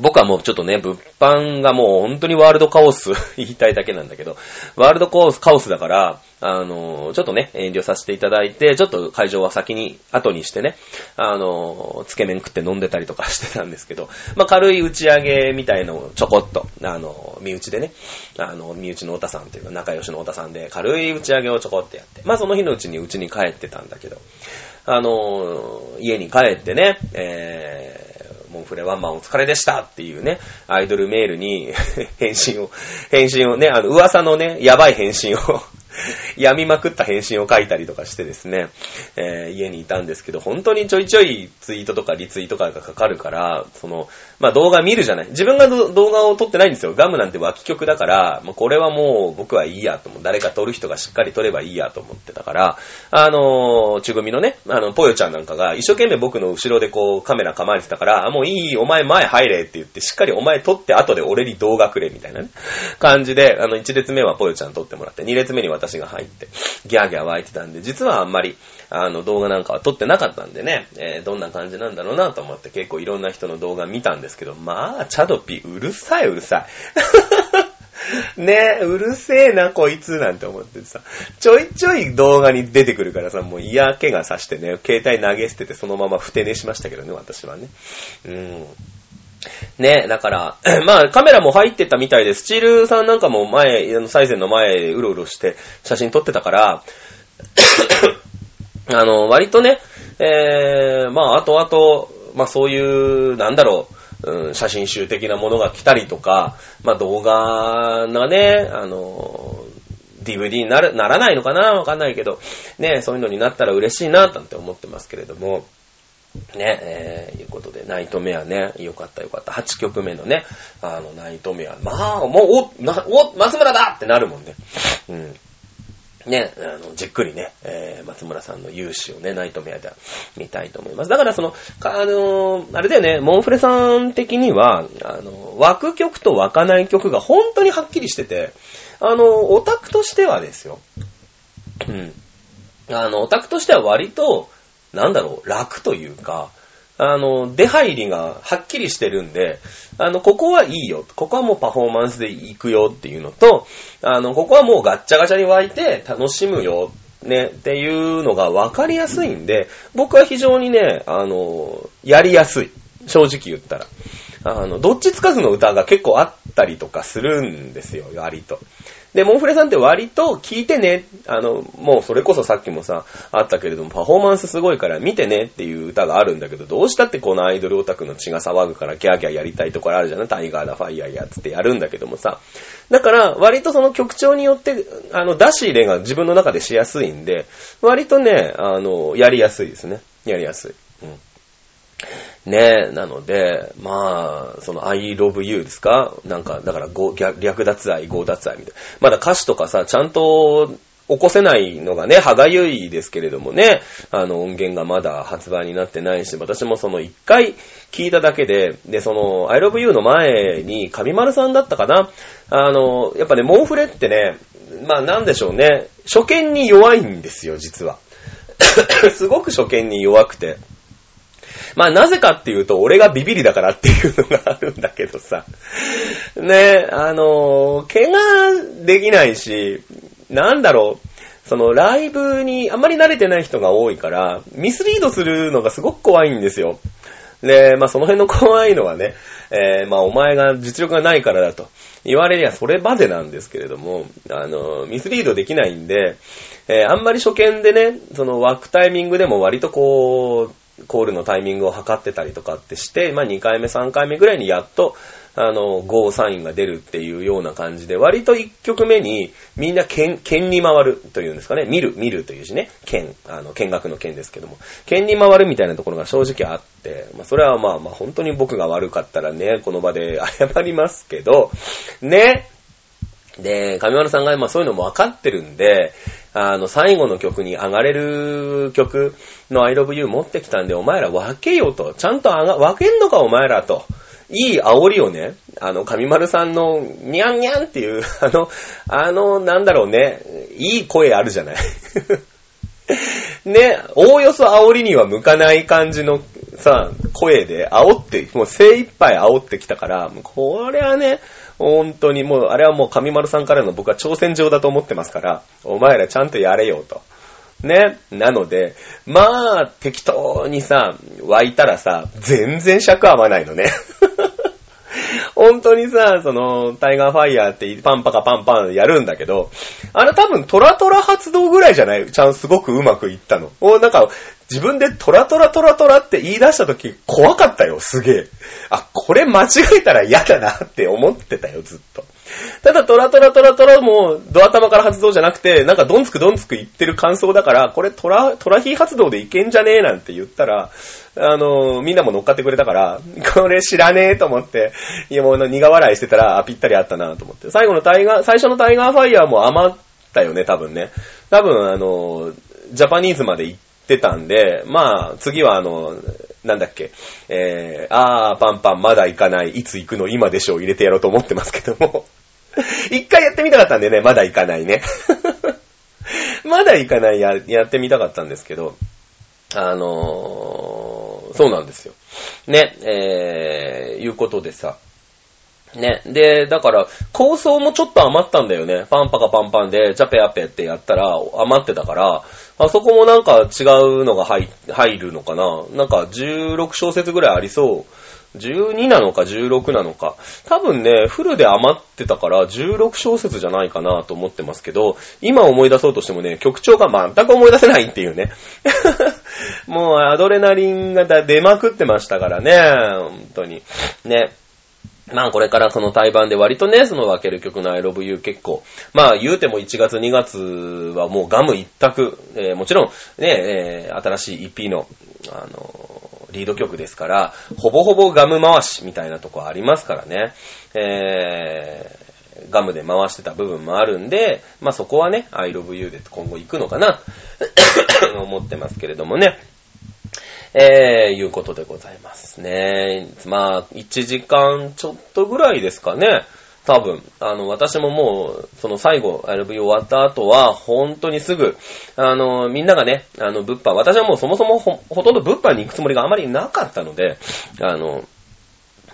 僕はもうちょっとね、物販がもう本当にワールドカオス 言いたいだけなんだけど、ワールドカオス、カオスだから、あの、ちょっとね、遠慮させていただいて、ちょっと会場は先に、後にしてね、あの、つけ麺食って飲んでたりとかしてたんですけど、まあ、軽い打ち上げみたいのをちょこっと、あの、身内でね、あの、身内の太田さんっていうか仲良しの太田さんで、軽い打ち上げをちょこってやって、まあ、その日のうちにうちに帰ってたんだけど、あの、家に帰ってね、えーモンフレワンマンお疲れでしたっていうね、アイドルメールに 返信を、返信をね、あの、噂のね、やばい返信を 病みまくった返信を書いたりとかしてですね、えー、家にいたんですけど、本当にちょいちょいツイートとかリツイートとかがかかるから、その、まあ、動画見るじゃない。自分が動画を撮ってないんですよ。ガムなんて脇曲だから、もうこれはもう僕はいいやと思う。誰か撮る人がしっかり撮ればいいやと思ってたから、あのー、ちぐみのね、あの、ぽよちゃんなんかが一生懸命僕の後ろでこうカメラ構えてたから、もういい、お前前入れって言って、しっかりお前撮って後で俺に動画くれみたいなね、感じで、あの、1列目はぽよちゃん撮ってもらって、2列目に私が入って、ギャーギャー湧いてたんで、実はあんまり、あの、動画なんかは撮ってなかったんでね、えー、どんな感じなんだろうなと思って結構いろんな人の動画見たんですけど、まあ、チャドピーうるさいうるさい。ねうるせえな、こいつ、なんて思ってさ、ちょいちょい動画に出てくるからさ、もう嫌気がさしてね、携帯投げ捨ててそのままふて寝しましたけどね、私はね。うん。ね、だから、まあカメラも入ってたみたいで、スチールさんなんかも前、あの、サイゼンの前、うろうろして写真撮ってたから、あの、割とね、えー、まあ、あとあと、まあそういう、なんだろう、うん、写真集的なものが来たりとか、まあ動画がね、あの、DVD になる、ならないのかなわかんないけど、ね、そういうのになったら嬉しいな、なんて思ってますけれども、ね、えー、いうことで、ナイトメアね、よかったよかった。8曲目のね、あの、ナイトメア。まあ、もう、お、な、お、松村だってなるもんね。うん。ね、あの、じっくりね、えー、松村さんの勇姿をね、ナイトメアで見たいと思います。だからその、あのーあれだよね、モンフレさん的には、あの、湧く曲と湧かない曲が本当にはっきりしてて、あの、オタクとしてはですよ。うん。あの、オタクとしては割と、なんだろう、楽というか、あの、出入りがはっきりしてるんで、あの、ここはいいよ。ここはもうパフォーマンスで行くよっていうのと、あの、ここはもうガッチャガチャに湧いて楽しむよ。ね、っていうのが分かりやすいんで、僕は非常にね、あの、やりやすい。正直言ったら。あの、どっちつかずの歌が結構あったりとかするんですよ、割と。で、モンフレさんって割と聞いてね、あの、もうそれこそさっきもさ、あったけれども、パフォーマンスすごいから見てねっていう歌があるんだけど、どうしたってこのアイドルオタクの血が騒ぐからキャーキャーやりたいところあるじゃない？タイガーだ、ファイヤーやつってやるんだけどもさ。だから、割とその曲調によって、あの、出し入れが自分の中でしやすいんで、割とね、あの、やりやすいですね。やりやすい。うん。ねえ、なので、まあ、その I love you ですか？なんか、だから、ご略奪愛、強奪愛みたいな。まだ歌詞とかさ、ちゃんと起こせないのがね、歯がゆいですけれどもね、あの音源がまだ発売になってないし、私もその一回聞いただけで、で、その I love you の前に、上丸さんだったかな？あの、やっぱね、モンフレってね、まあなんでしょうね、初見に弱いんですよ、実は。すごく初見に弱くて。まあなぜかっていうと、俺がビビリだからっていうのがあるんだけどさ。ね、あの、怪我できないし、なんだろう、そのライブにあんまり慣れてない人が多いから、ミスリードするのがすごく怖いんですよ。で、まあその辺の怖いのはね、えーまあお前が実力がないからだと言われりゃそれまでなんですけれども、あの、ミスリードできないんで、えーあんまり初見でね、その湧くタイミングでも割とこう、コールのタイミングを測ってたりとかってして、まあ2回目3回目ぐらいにやっと、あの、ゴーサインが出るっていうような感じで、割と1曲目にみんな剣、剣に回るというんですかね。見る、見るという字ね。剣、あの、見学の剣ですけども。剣に回るみたいなところが正直あって、まあそれはまあまあ本当に僕が悪かったらね、この場で謝りますけど、ね。で、上丸さんがまあそういうのも分かってるんで、あの、最後の曲に上がれる曲の I love you 持ってきたんで、お前ら分けよと。ちゃんと上が、分けんのかお前らと。いい煽りをね、あの、上丸さんの、にゃんにゃんっていう、あの、あの、なんだろうね、いい声あるじゃない。ね、おおよそ煽りには向かない感じのさ、声で煽って、もう精一杯煽ってきたから、これはね、本当にもう、あれはもう上丸さんからの僕は挑戦状だと思ってますから、お前らちゃんとやれよと。ね。なので、まあ、適当にさ、湧いたらさ、全然尺合わないのね。本当にさ、その、タイガーファイヤーってパンパカパンパンやるんだけど、あれ多分トラトラ発動ぐらいじゃないちゃんすごくうまくいったの。おなんか、自分でトラトラトラトラって言い出した時怖かったよ、すげえ。あ、これ間違えたら嫌だなって思ってたよ、ずっと。ただトラトラトラトラもド頭から発動じゃなくて、なんかドンつくドンつく言ってる感想だから、これトラ、トラヒー発動でいけんじゃねえなんて言ったら、あの、みんなも乗っかってくれたから、これ知らねえと思って、いやもう苦笑いしてたら、あ、ぴったりあったなと思って。最後のタイガー、最初のタイガーファイヤーも余ったよね、多分ね。多分あの、ジャパニーズまで行ってたんで、まあ、次はあの、なんだっけ、えー、あー、パンパン、まだ行かない、いつ行くの、今でしょう、入れてやろうと思ってますけども。一回やってみたかったんでね、まだ行かないね。まだ行かないや、やってみたかったんですけど、あのー、そうなんですよ。ね、えー、いうことでさ、ね。で、だから、構想もちょっと余ったんだよね。パンパカパンパンで、ジャペアペってやったら余ってたから、あそこもなんか違うのが入入るのかな。なんか16小節ぐらいありそう。12なのか16なのか。多分ね、フルで余ってたから16小節じゃないかなと思ってますけど、今思い出そうとしてもね、曲調が全く思い出せないっていうね。もうアドレナリンが出まくってましたからね、本当に。ね。まあこれからその対バンで割とね、その分ける曲の I love you 結構、まあ言うても1月2月はもうガム一択、えーもちろんね、えー新しい EP の、あの、リード曲ですから、ほぼほぼガム回しみたいなとこありますからね、えーガムで回してた部分もあるんで、まあそこはね、I love you で今後行くのかな、思ってますけれどもね。えー、いうことでございますね。まあ、1時間ちょっとぐらいですかね。多分。あの、私ももう、その最後、LV 終わった後は、本当にすぐ、あの、みんながね、あの、物販、私はもうそもそもほほとんど物販に行くつもりがあまりなかったので、あの、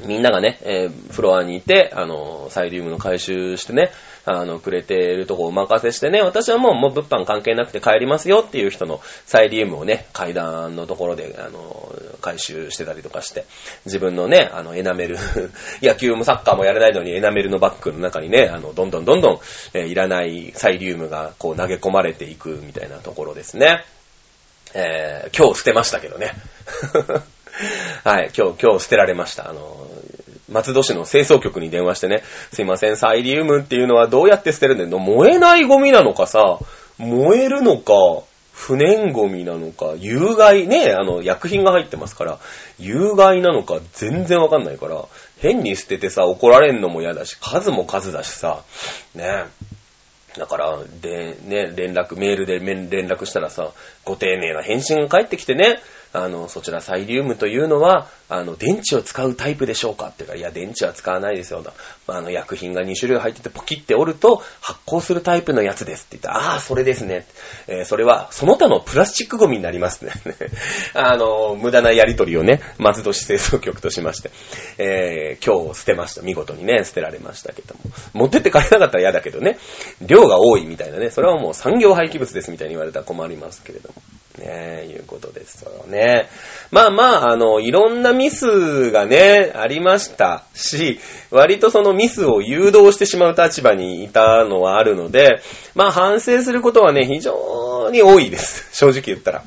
みんながね、えーフロアにいて、あの、サイリウムの回収してね、あの、くれてるとこお任せしてね、私はもう、もう物販関係なくて帰りますよっていう人のサイリウムをね、階段のところで、あの、回収してたりとかして、自分のね、あの、エナメル、野球もサッカーもやれないのにエナメルのバッグの中にね、あの、どんどんどんどん、えーいらないサイリウムがこう投げ込まれていくみたいなところですね。えー、今日捨てましたけどね。はい、今日、今日捨てられました。あの、松戸市の清掃局に電話してね、すいません、サイリウムっていうのはどうやって捨てるんだよ。燃えないゴミなのかさ、燃えるのか、不燃ゴミなのか、有害、ね、あの、薬品が入ってますから、有害なのか全然わかんないから、変に捨ててさ、怒られんのも嫌だし、数も数だしさ、ね。だから、で、ね、連絡、メールで連絡したらさ、ご丁寧な返信が返ってきてね、あの、そちらサイリウムというのは、あの、電池を使うタイプでしょうかっていうか、いや、電池は使わないですよ。あの、薬品が2種類入ってて、ポキって折ると、発光するタイプのやつですって言ったら、ああ、それですね。えーそれは、その他のプラスチックゴミになりますね。あの、無駄なやりとりをね、松戸市清掃局としまして、えー今日捨てました。見事にね、捨てられましたけども。持ってって帰れなかったら嫌だけどね、量が多いみたいなね、それはもう産業廃棄物ですみたいに言われたら困りますけれども。ねいうことですよね。まあまあ、あの、いろんなミスがね、ありましたし、割とそのミスを誘導してしまう立場にいたのはあるので、まあ反省することはね、非常に多いです。正直言ったら。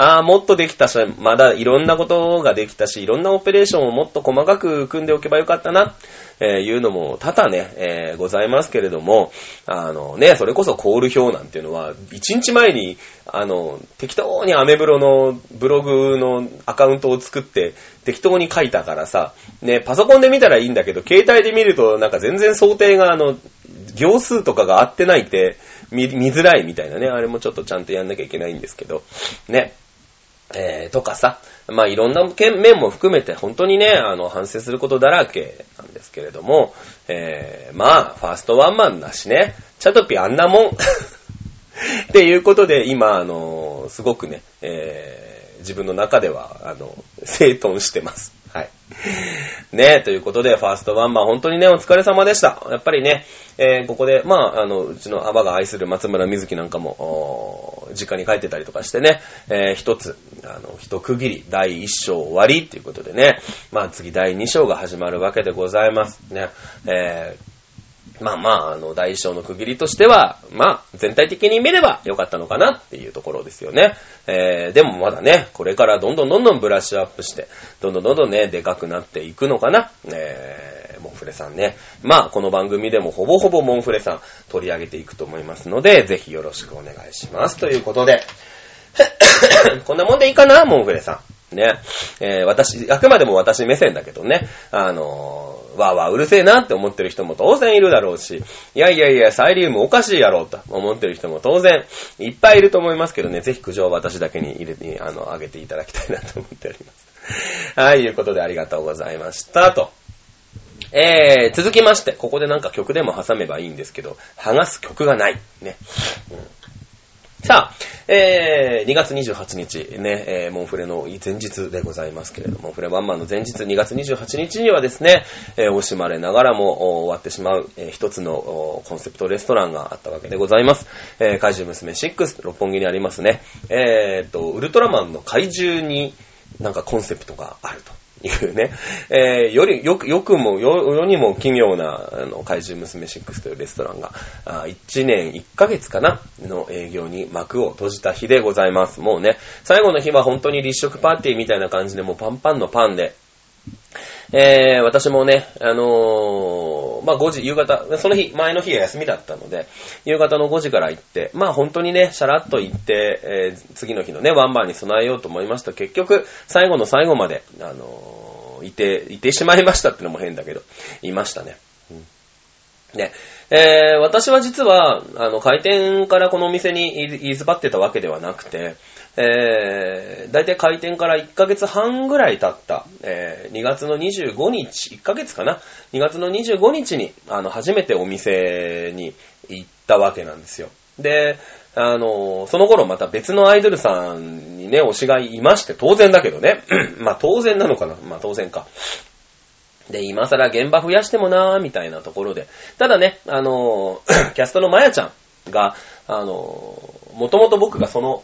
ああ、もっとできたし、まだいろんなことができたし、いろんなオペレーションをもっと細かく組んでおけばよかったな、えいうのも多々ね、えございますけれども、あのね、それこそコール表なんていうのは、1日前に、あの、適当にアメブロのブログのアカウントを作って、適当に書いたからさ、ね、パソコンで見たらいいんだけど、携帯で見るとなんか全然想定があの、行数とかが合ってないって見見づらいみたいなね、あれもちょっとちゃんとやんなきゃいけないんですけど、ね。えー、とかさ、まあいろんな面も含めて本当にね、あの、反省することだらけですけれども、えー、まあ、ファーストワンマンだしね、チャトピあんなもん。っていうことで、今、あの、すごくね、えー自分の中では、あの、整頓してます。ねえ。ということで、ファーストワンマン、本当にね、お疲れ様でした。やっぱりね、えーここで、まあ、あの、うちのアバが愛する松村瑞希なんかも、実家に帰ってたりとかしてね、えー一つ、あの、一区切り、第一章終わりっていうことでね、まあ、次第二章が始まるわけでございます。ね、えーまあまあ、あの、第一章の区切りとしては、まあ、全体的に見れば良かったのかなっていうところですよね。えー、でもまだね、これからどんどんどんどんブラッシュアップして、どんどんどんどんね、でかくなっていくのかな。えー、モンフレさんね。まあ、この番組でもほぼほぼモンフレさん取り上げていくと思いますので、ぜひよろしくお願いします。ということで、こんなもんでいいかな、モンフレさん。ね。えー私、あくまでも私目線だけどね、あのーわーわーうるせえなって思ってる人も当然いるだろうし、いやいやいや、サイリウムおかしいやろうと思ってる人も当然いっぱいいると思いますけどね、ぜひ苦情を私だけに入れて、あの、あげていただきたいなと思っております。はい、いうことでありがとうございました。と。えー、続きまして、ここでなんか曲でも挟めばいいんですけど、剥がす曲がない。ね。うんさあ、えー、2月28日ね、えー、モンフレの前日でございますけれども、モンフレワンマンの前日2月28日にはですね、えー、惜しまれながらも終わってしまう、えー、一つのコンセプトレストランがあったわけでございます。えー、怪獣娘6、六本木にありますね。えー、と、ウルトラマンの怪獣になんかコンセプトがあると。いうね、えー、より、よく、よくも、よ、よにも奇妙な、あの、怪獣娘6というレストランが、あ1年1ヶ月かなの営業に幕を閉じた日でございます。もうね、最後の日は本当に立食パーティーみたいな感じで、もうパンパンのパンで、えー、私もね、あのー、まあ、5時、夕方、その日、前の日が休みだったので、夕方の5時から行って、まあ、本当にね、シャラッと行って、えー、次の日のね、ワンバンに備えようと思いました結局、最後の最後まで、あのー、いて、いてしまいましたってのも変だけど、いましたね。うんね。えー、私は実は、あの、開店からこのお店に言いずばってたわけではなくて、えー、大体開店から1ヶ月半ぐらい経った、えー、2月の25日、1ヶ月かな ?2 月の25日に、あの、初めてお店に行ったわけなんですよ。で、あの、その頃また別のアイドルさんにね、推しがいまして、当然だけどね。まあ当然なのかな？まあ当然か。で、今更現場増やしてもなーみたいなところで。ただね、あの、キャストのまやちゃんが、あの、もともと僕がその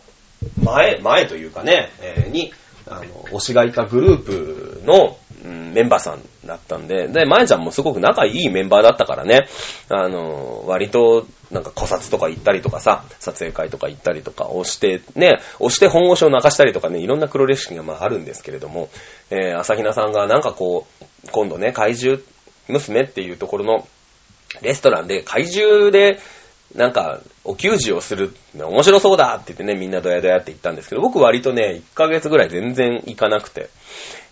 前、前というかね、えー、に、あの、推しがいたグループの、ん、メンバーさんだったんで、で、まえちゃんもすごく仲いいメンバーだったからね、あの、割と、なんか古刹とか行ったりとかさ、撮影会とか行ったりとか、押して、ね、押して本腰を泣かしたりとかね、いろんな黒歴史がまああるんですけれども、えー、朝比奈さんがなんかこう、今度ね、怪獣娘っていうところのレストランで怪獣でなんか、お給仕をする、面白そうだって言ってね、みんなドヤドヤって言ったんですけど、僕割とね、1ヶ月ぐらい全然行かなくて。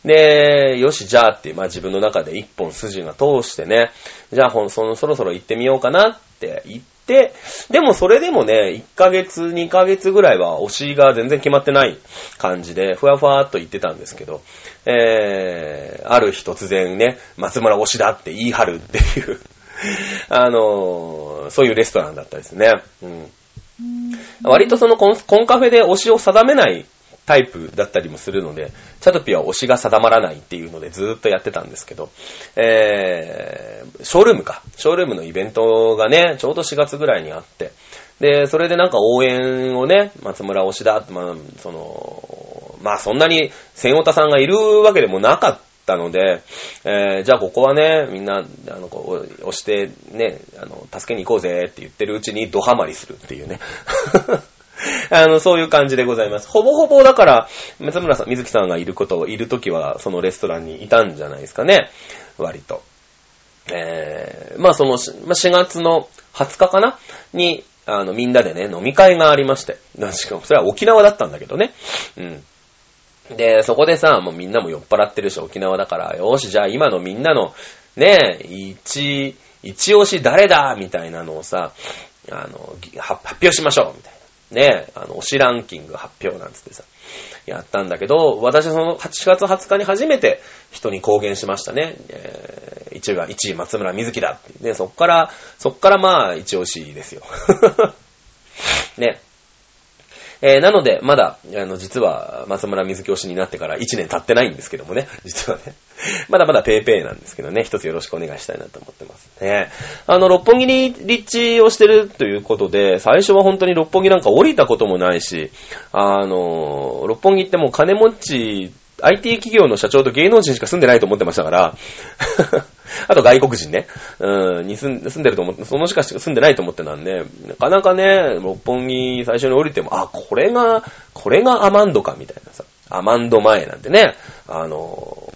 で、よし、じゃあって、まあ自分の中で一本筋が通してね、じゃあほん、その、そろそろ行ってみようかなって言って、でもそれでもね、1ヶ月、2ヶ月ぐらいは推しが全然決まってない感じで、ふわふわっと言ってたんですけど、えー、ある日突然ね、松村推しだって言い張るっていう あの、そういうレストランだったですね。うん。割とそのコンコンカフェで推しを定めないタイプだったりもするので、チャトピは推しが定まらないっていうのでずーっとやってたんですけど、えー、ショールームか。ショールームのイベントがね、ちょうど4月ぐらいにあって、で、それでなんか応援をね、松村推しだって、まあ、その、まあそんなに千代田さんがいるわけでもなかったので、えー、じゃあここはね、みんな、あの、こう、押してね、あの、助けに行こうぜって言ってるうちにドハマりするっていうね。あの、そういう感じでございます。ほぼほぼだから、松村さん、水木さんがいることを、いるときは、そのレストランにいたんじゃないですかね。割と。えー、まあその、4月の20日かな？に、あの、みんなでね、飲み会がありまして。しかも、それは沖縄だったんだけどね。うん。で、そこでさ、もうみんなも酔っ払ってるし、沖縄だから、よし、じゃあ今のみんなの、ね、一、一押し誰だみたいなのをさ、あの、発表しましょうみたいな。ね、あの、推しランキング発表なんつってさ、やったんだけど、私はその8月20日に初めて人に公言しましたね。えー、1位が1位松村瑞希だって。で、そっから、そっからまあ、一押しですよ。ね。えー、なので、まだ、あの、実は、松村水教師になってから1年経ってないんですけどもね、実はね。まだまだペーペーなんですけどね、一つよろしくお願いしたいなと思ってますね。あの、六本木に立地をしてるということで、最初は本当に六本木なんか降りたこともないし、あの、六本木ってもう金持ち IT 企業の社長と芸能人しか住んでないと思ってましたから、あと外国人ね、うん、に住んでると思って、そのしか住んでないと思ってなんで、なかなかね、六本木最初に降りても、あ、これが、これがアマンドか、みたいなさ、アマンド前なんてね、あの、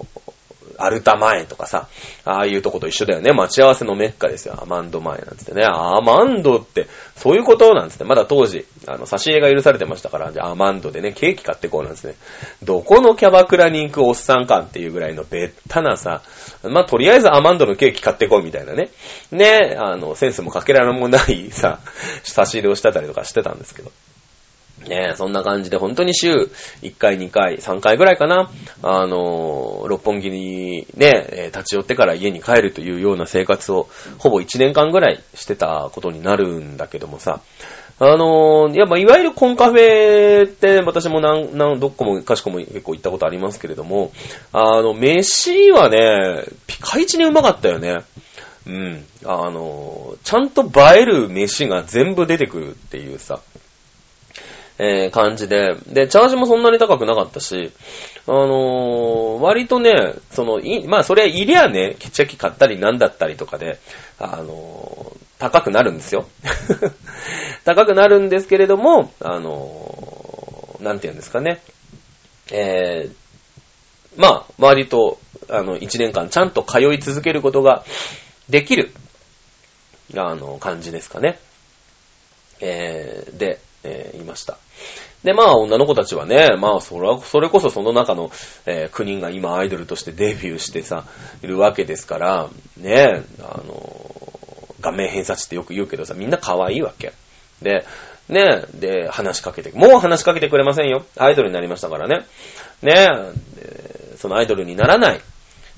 アルタ前とかさ、ああいうとこと一緒だよね。待ち合わせのメッカですよ。アマンド前なんつってね。アマンドって、そういうことなんつって。まだ当時、あの、差し入れが許されてましたから、じゃあアマンドでね、ケーキ買ってこうなんですね。どこのキャバクラに行くおっさんかっていうぐらいのべったなさ、まあ、とりあえずアマンドのケーキ買ってこうみたいなね。ね、あの、センスもかけられもないさ、差し入れをしてたりとかしてたんですけど。ねそんな感じで本当に週1回、2回、3回ぐらいかな、あの六本木にね、立ち寄ってから家に帰るというような生活をほぼ1年間ぐらいしてたことになるんだけどもさ、あのーやっぱいわゆるコンカフェって私もなん、なん、どこもかしこも結構行ったことありますけれども、あの、飯はね、ピカイチにうまかったよね。うん。あのーちゃんと映える飯が全部出てくるっていうさ、えー感じで、で、チャージもそんなに高くなかったし、あのー割とね、その、い、まあ、それいりゃね、ケチャキ買ったりなんだったりとかで、あのー高くなるんですよ。高くなるんですけれども、あのーなんて言うんですかね。えー、まあ、割と、あの、一年間ちゃんと通い続けることができる、あの、感じですかね。えー、で、えーいました。で、まあ、女の子たちはね、まあ、それは、それこそその中の、えー9人が今アイドルとしてデビューしてさ、いるわけですから、ね、あの、顔面偏差値ってよく言うけどさ、みんな可愛いわけ。で、ね、で、話しかけて、もう話しかけてくれませんよ。アイドルになりましたからね。ね、そのアイドルにならない。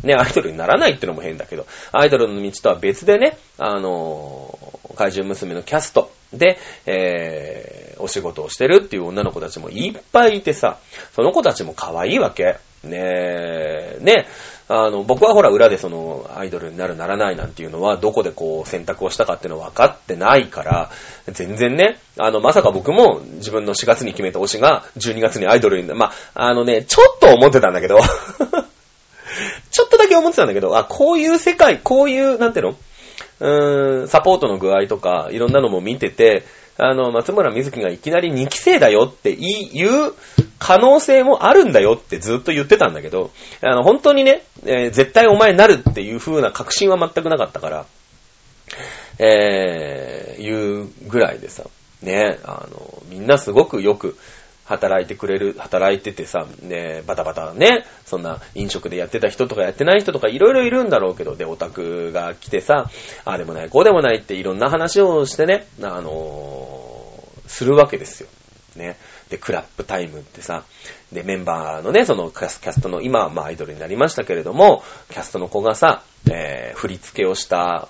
ね、アイドルにならないってのも変だけど、アイドルの道とは別でね、あのー怪獣娘のキャストで、え、お仕事をしてるっていう女の子たちもいっぱいいてさ、その子たちも可愛いわけ。ねえ、ね、あの、僕はほら裏でそのアイドルになるならないなんていうのはどこでこう選択をしたかっていうのは分かってないから、全然ね、あの、まさか僕も自分の4月に決めた推しが12月にアイドルにな、まあ、あのね、ちょっと思ってたんだけど、ちょっとだけ思ってたんだけど、あ、こういう世界、こういう、なんていうの？ーん、サポートの具合とか、いろんなのも見てて、あの、松村瑞希がいきなり2期生だよって言う可能性もあるんだよってずっと言ってたんだけど、あの、本当にね、えー絶対お前なるっていう風な確信は全くなかったから、えー、いうぐらいでさ、ね、あの、みんなすごくよく働いてくれる、働いててさ、ね、バタバタね、そんな飲食でやってた人とかやってない人とかいろいろいるんだろうけど、で、オタクが来てさ、ああでもない、こうでもないっていろんな話をしてね、あのーするわけですよ。ね。で、クラップタイムってさ、で、メンバーのね、そのキャストの、今はまあアイドルになりましたけれども、キャストの子がさ、えー振り付けをした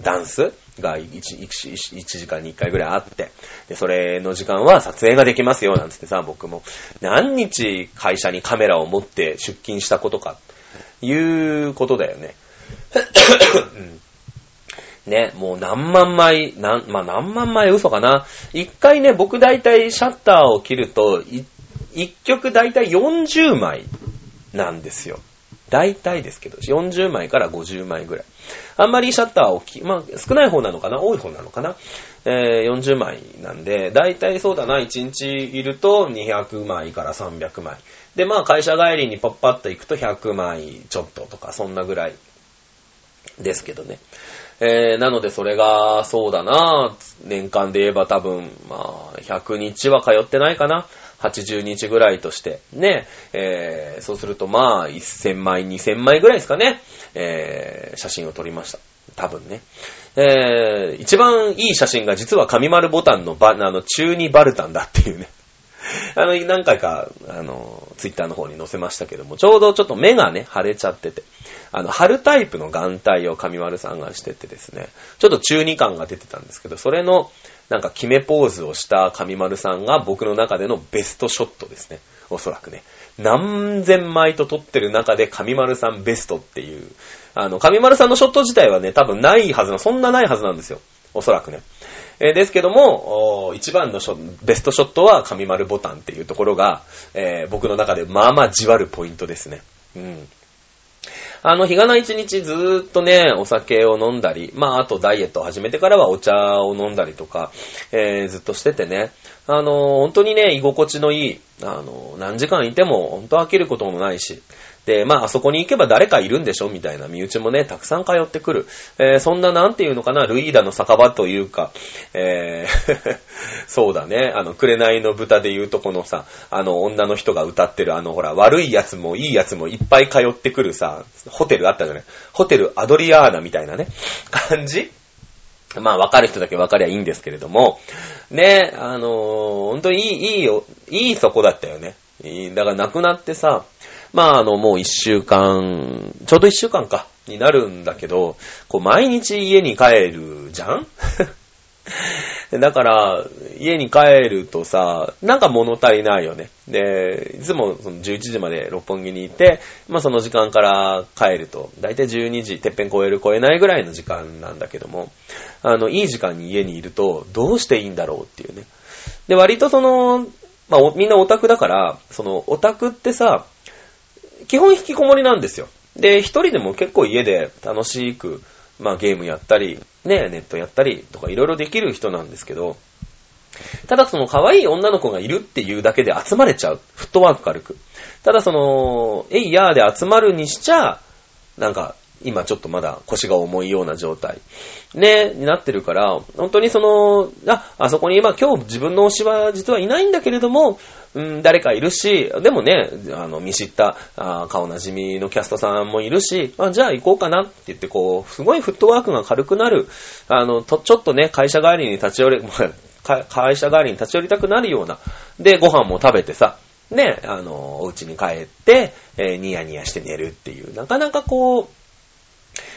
ダンスが 1, 1, 1時間に1回ぐらいあって、で、それの時間は撮影ができますよ、なんつってさ、僕も何日会社にカメラを持って出勤したことか、いうことだよね。うんね、もう何万枚、なん、まあ、何万枚嘘かな。一回ね、僕大体シャッターを切ると、一曲大体40枚なんですよ。大体ですけど、40枚から50枚ぐらい。あんまりシャッターをきい、まあ、少ない方なのかな？多い方なのかな？えー、40枚なんで、大体そうだな、1日いると200枚から300枚。で、まあ、会社帰りにパッパッと行くと100枚ちょっととか、そんなぐらいですけどね。えー、なのでそれが、そうだな、年間で言えば多分、まあ、100日は通ってないかな。80日ぐらいとして、ね、えー、そうするとまあ、1000枚、2000枚ぐらいですかね、えー、写真を撮りました。多分ね。えー、一番いい写真が実は紙丸ボタンのバ、あの、中二バルタンだっていうね。あの、何回か、あの、ツイッターの方に載せましたけども、ちょうどちょっと目がね、腫れちゃってて、あの、春タイプの眼帯を上丸さんがしててですね、ちょっと中二感が出てたんですけど、それの、なんか決めポーズをした上丸さんが僕の中でのベストショットですね。おそらくね。何千枚と撮ってる中で上丸さんベストっていう、あの、上丸さんのショット自体はね、多分ないはずな、そんなないはずなんですよ。おそらくね。えーですけども、一番のベストショットは上丸ボタンっていうところが、えー僕の中でまあまあじわるポイントですね。うん。あの、日がない一日ずーっとね、お酒を飲んだり、まあ、あとダイエットを始めてからはお茶を飲んだりとか、えーずっとしててね、あの、本当にね、居心地のいい、あの、何時間いても本当飽きることもないし、で、まあ、あそこに行けば誰かいるんでしょみたいな身内もね、たくさん通ってくる。えーそんな、なんていうのかな、ルイーダの酒場というか、えー そうだね、あの、紅の豚でいうとこのさ、あの、女の人が歌ってる、あの、ほら、悪い奴もいい奴もいっぱい通ってくるさ、ホテルあったじゃない。ホテルアドリアーナみたいなね、感じ？まあ、わかる人だけわかりゃいいんですけれども、ね、あのー本当にいい、いいよ、いいそこだったよね。だから亡くなってさ、まあ、あの、もう一週間、ちょうど一週間か、になるんだけど、こう、毎日家に帰るじゃん？だから、家に帰るとさ、なんか物足りないよね。で、いつもその11時まで六本木にいて、まあその時間から帰ると、だいたい12時、てっぺん超える超えないぐらいの時間なんだけども、あの、いい時間に家にいると、どうしていいんだろうっていうね。で、割とその、まあみんなオタクだから、そのオタクってさ、基本引きこもりなんですよ。で、一人でも結構家で楽しく、まあゲームやったり、ね、ネットやったりとかいろいろできる人なんですけど、ただその可愛い女の子がいるっていうだけで集まれちゃう。フットワーク軽く。ただその、えいやーで集まるにしちゃ、なんか、今ちょっとまだ腰が重いような状態。ね、になってるから、本当にその、あ、あそこに今今日自分の推しは実はいないんだけれども、うん、誰かいるし、でもね、あの、見知った、あ顔なじみのキャストさんもいるし、あじゃあ行こうかなって言って、こう、すごいフットワークが軽くなる、あの、と、ちょっとね、会社帰りに立ち寄れ、会社帰りに立ち寄りたくなるような、で、ご飯も食べてさ、ね、あの、お家に帰って、えーニヤニヤして寝るっていう、なかなかこう、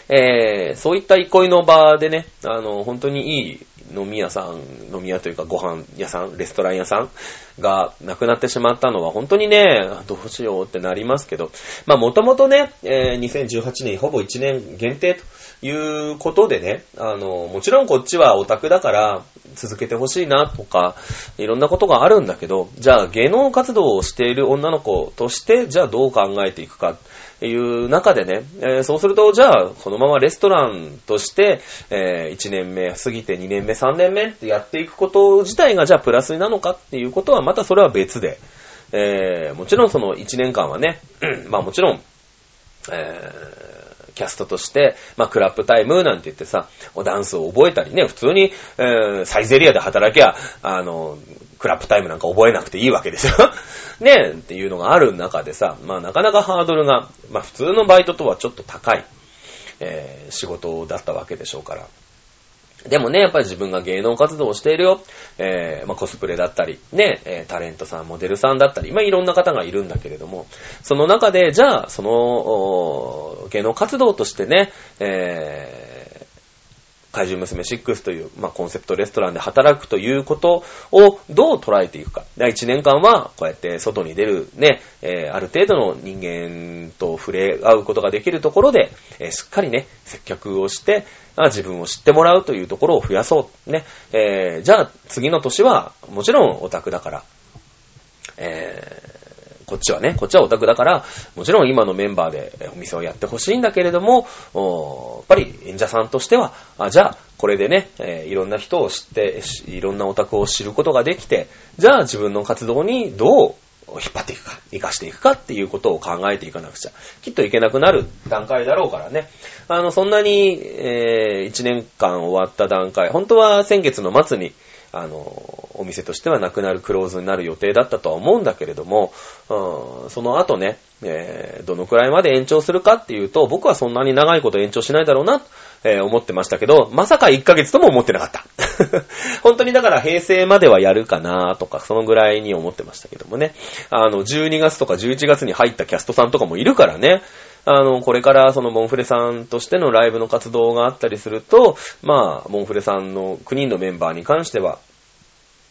えー、そういった憩いの場でね、あの、本当にいい飲み屋さん、飲み屋というかご飯屋さん、レストラン屋さんがなくなってしまったのは本当にね、どうしようってなりますけど、まあもともとね、えー2018年ほぼ1年限定ということでね、あの、もちろんこっちはオタクだから続けてほしいなとか、いろんなことがあるんだけど、じゃあ芸能活動をしている女の子として、じゃあどう考えていくか。いう中でね、えーそうすると、じゃあ、このままレストランとして、え1年目過ぎて2年目、3年目ってやっていくこと自体が、じゃあプラスなのかっていうことは、またそれは別で、えーもちろんその1年間はね、まあもちろん、えーキャストとして、まあ、クラップタイムなんて言ってさ、おダンスを覚えたりね、普通に、えーサイゼリアで働きゃ、あの、クラップタイムなんか覚えなくていいわけですよ。ねっていうのがある中でさ、まあ、なかなかハードルが、まあ、普通のバイトとはちょっと高い、えー仕事だったわけでしょうから。でもね、やっぱり自分が芸能活動をしているよ。えーまあ、コスプレだったり、ね、えタレントさん、モデルさんだったり、まあ、いろんな方がいるんだけれども、その中で、じゃあ、その、芸能活動としてね、えー怪獣娘6という、まあ、コンセプトレストランで働くということをどう捉えていくか。1年間は、こうやって外に出るね、えーある程度の人間と触れ合うことができるところで、えーしっかりね、接客をして、あ自分を知ってもらうというところを増やそう。ね。えーじゃあ、次の年は、もちろんオタクだから、えこっちはね、こっちはオタクだから、もちろん今のメンバーでお店をやってほしいんだけれども、やっぱり演者さんとしては、あじゃあ、これでね、えーいろんな人を知って、いろんなオタクを知ることができて、じゃあ自分の活動にどう引っ張っていくか、活かしていくかっていうことを考えていかなくちゃ、きっといけなくなる段階だろうからね。あの、そんなに、え1年間終わった段階、本当は先月の末に、あの、お店としてはなくなるクローズになる予定だったとは思うんだけれども、うんその後ね、えーどのくらいまで延長するかっていうと、僕はそんなに長いこと延長しないだろうな、えー思ってましたけど、まさか1ヶ月とも思ってなかった。本当にだから平成まではやるかなとか、そのぐらいに思ってましたけどもね。あの、12月とか11月に入ったキャストさんとかもいるからね。あの、これからそのモンフレさんとしてのライブの活動があったりすると、まあ、モンフレさんの9人のメンバーに関しては、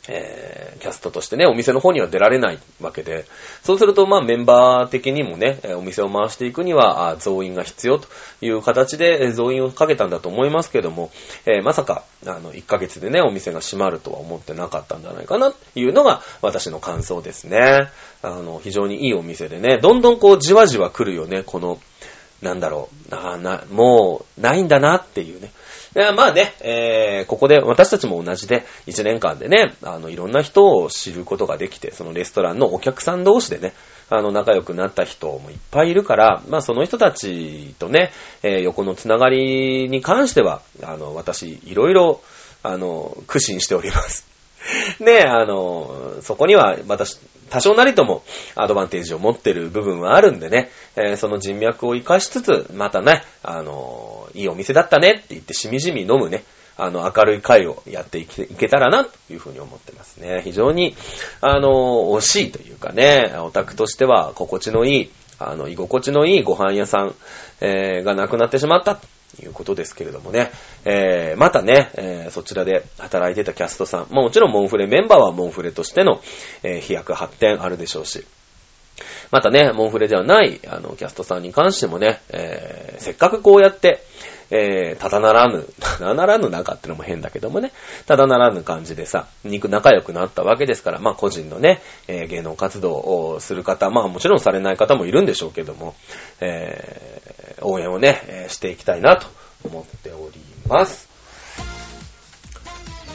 えーキャストとしてね、お店の方には出られないわけで、そうすると、まあ、メンバー的にもね、お店を回していくには、増員が必要という形で、増員をかけたんだと思いますけども、えーまさか、あの、1ヶ月でね、お店が閉まるとは思ってなかったんじゃないかな、というのが、私の感想ですね。あの、非常にいいお店でね、どんどんこう、じわじわ来るよね、この、なんだろう、あな、もう、ないんだなっていうね。まあね、えー、ここで私たちも同じで、1年間でね、あの、いろんな人を知ることができて、そのレストランのお客さん同士でね、あの、仲良くなった人もいっぱいいるから、まあ、その人たちとね、えー横のつながりに関しては、あの、私、いろいろ、あの、苦心しております。ねあの、そこには私、多少なりともアドバンテージを持ってる部分はあるんでね、えーその人脈を活かしつつ、またね、あの、いいお店だったねって言ってしみじみ飲むね、あの、明るい会をやっていけたらな、というふうに思ってますね。非常に、あの、惜しいというかね、オタクとしては心地のいい、あの、居心地のいいご飯屋さん、えがなくなってしまった。いうことですけれどもね。えー、またね、えー、そちらで働いてたキャストさん、まあもちろんモンフレメンバーはモンフレとしての、えー、飛躍発展あるでしょうし、またね、モンフレではない、あの、キャストさんに関してもね、えー、せっかくこうやって、えー、ただならぬ、ただならぬ中ってのも変だけどもね、ただならぬ感じでさ、肉仲良くなったわけですから、まあ個人のね、えー、芸能活動をする方、まあもちろんされない方もいるんでしょうけども、えー、応援をね、え、していきたいなと思っております。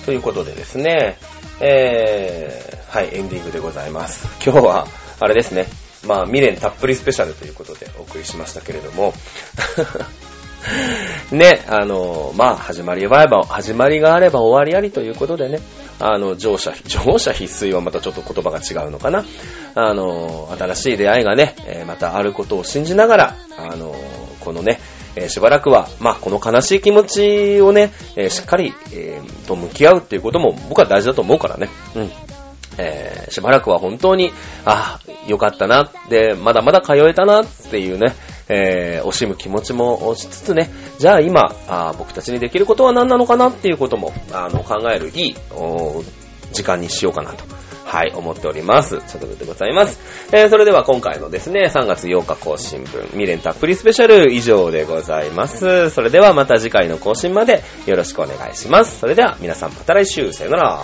ということでですね、えー、はい、エンディングでございます。今日は、あれですね、まあ未練たっぷりスペシャルということでお送りしましたけれども、ね、あの、まあ、始まりがあれば、始まりがあれば終わりありということでね、あの、乗車、乗車必須はまたちょっと言葉が違うのかな。あの、新しい出会いがね、えまたあることを信じながら、あの、このね、えしばらくは、まあ、この悲しい気持ちをね、えしっかり、えー、と向き合うっていうことも僕は大事だと思うからね。うん。えー、しばらくは本当に、あ、よかったな、で、まだまだ通えたなっていうね、えー、惜しむ気持ちもしつつね、じゃあ今あ、僕たちにできることは何なのかなっていうことも、あの、考えるいい、時間にしようかなと。はい、思っております。ということでございます。えー、それでは今回のですね、3月8日更新分、未練たっぷりスペシャル以上でございます。それではまた次回の更新までよろしくお願いします。それでは皆さんまた来週、さよなら。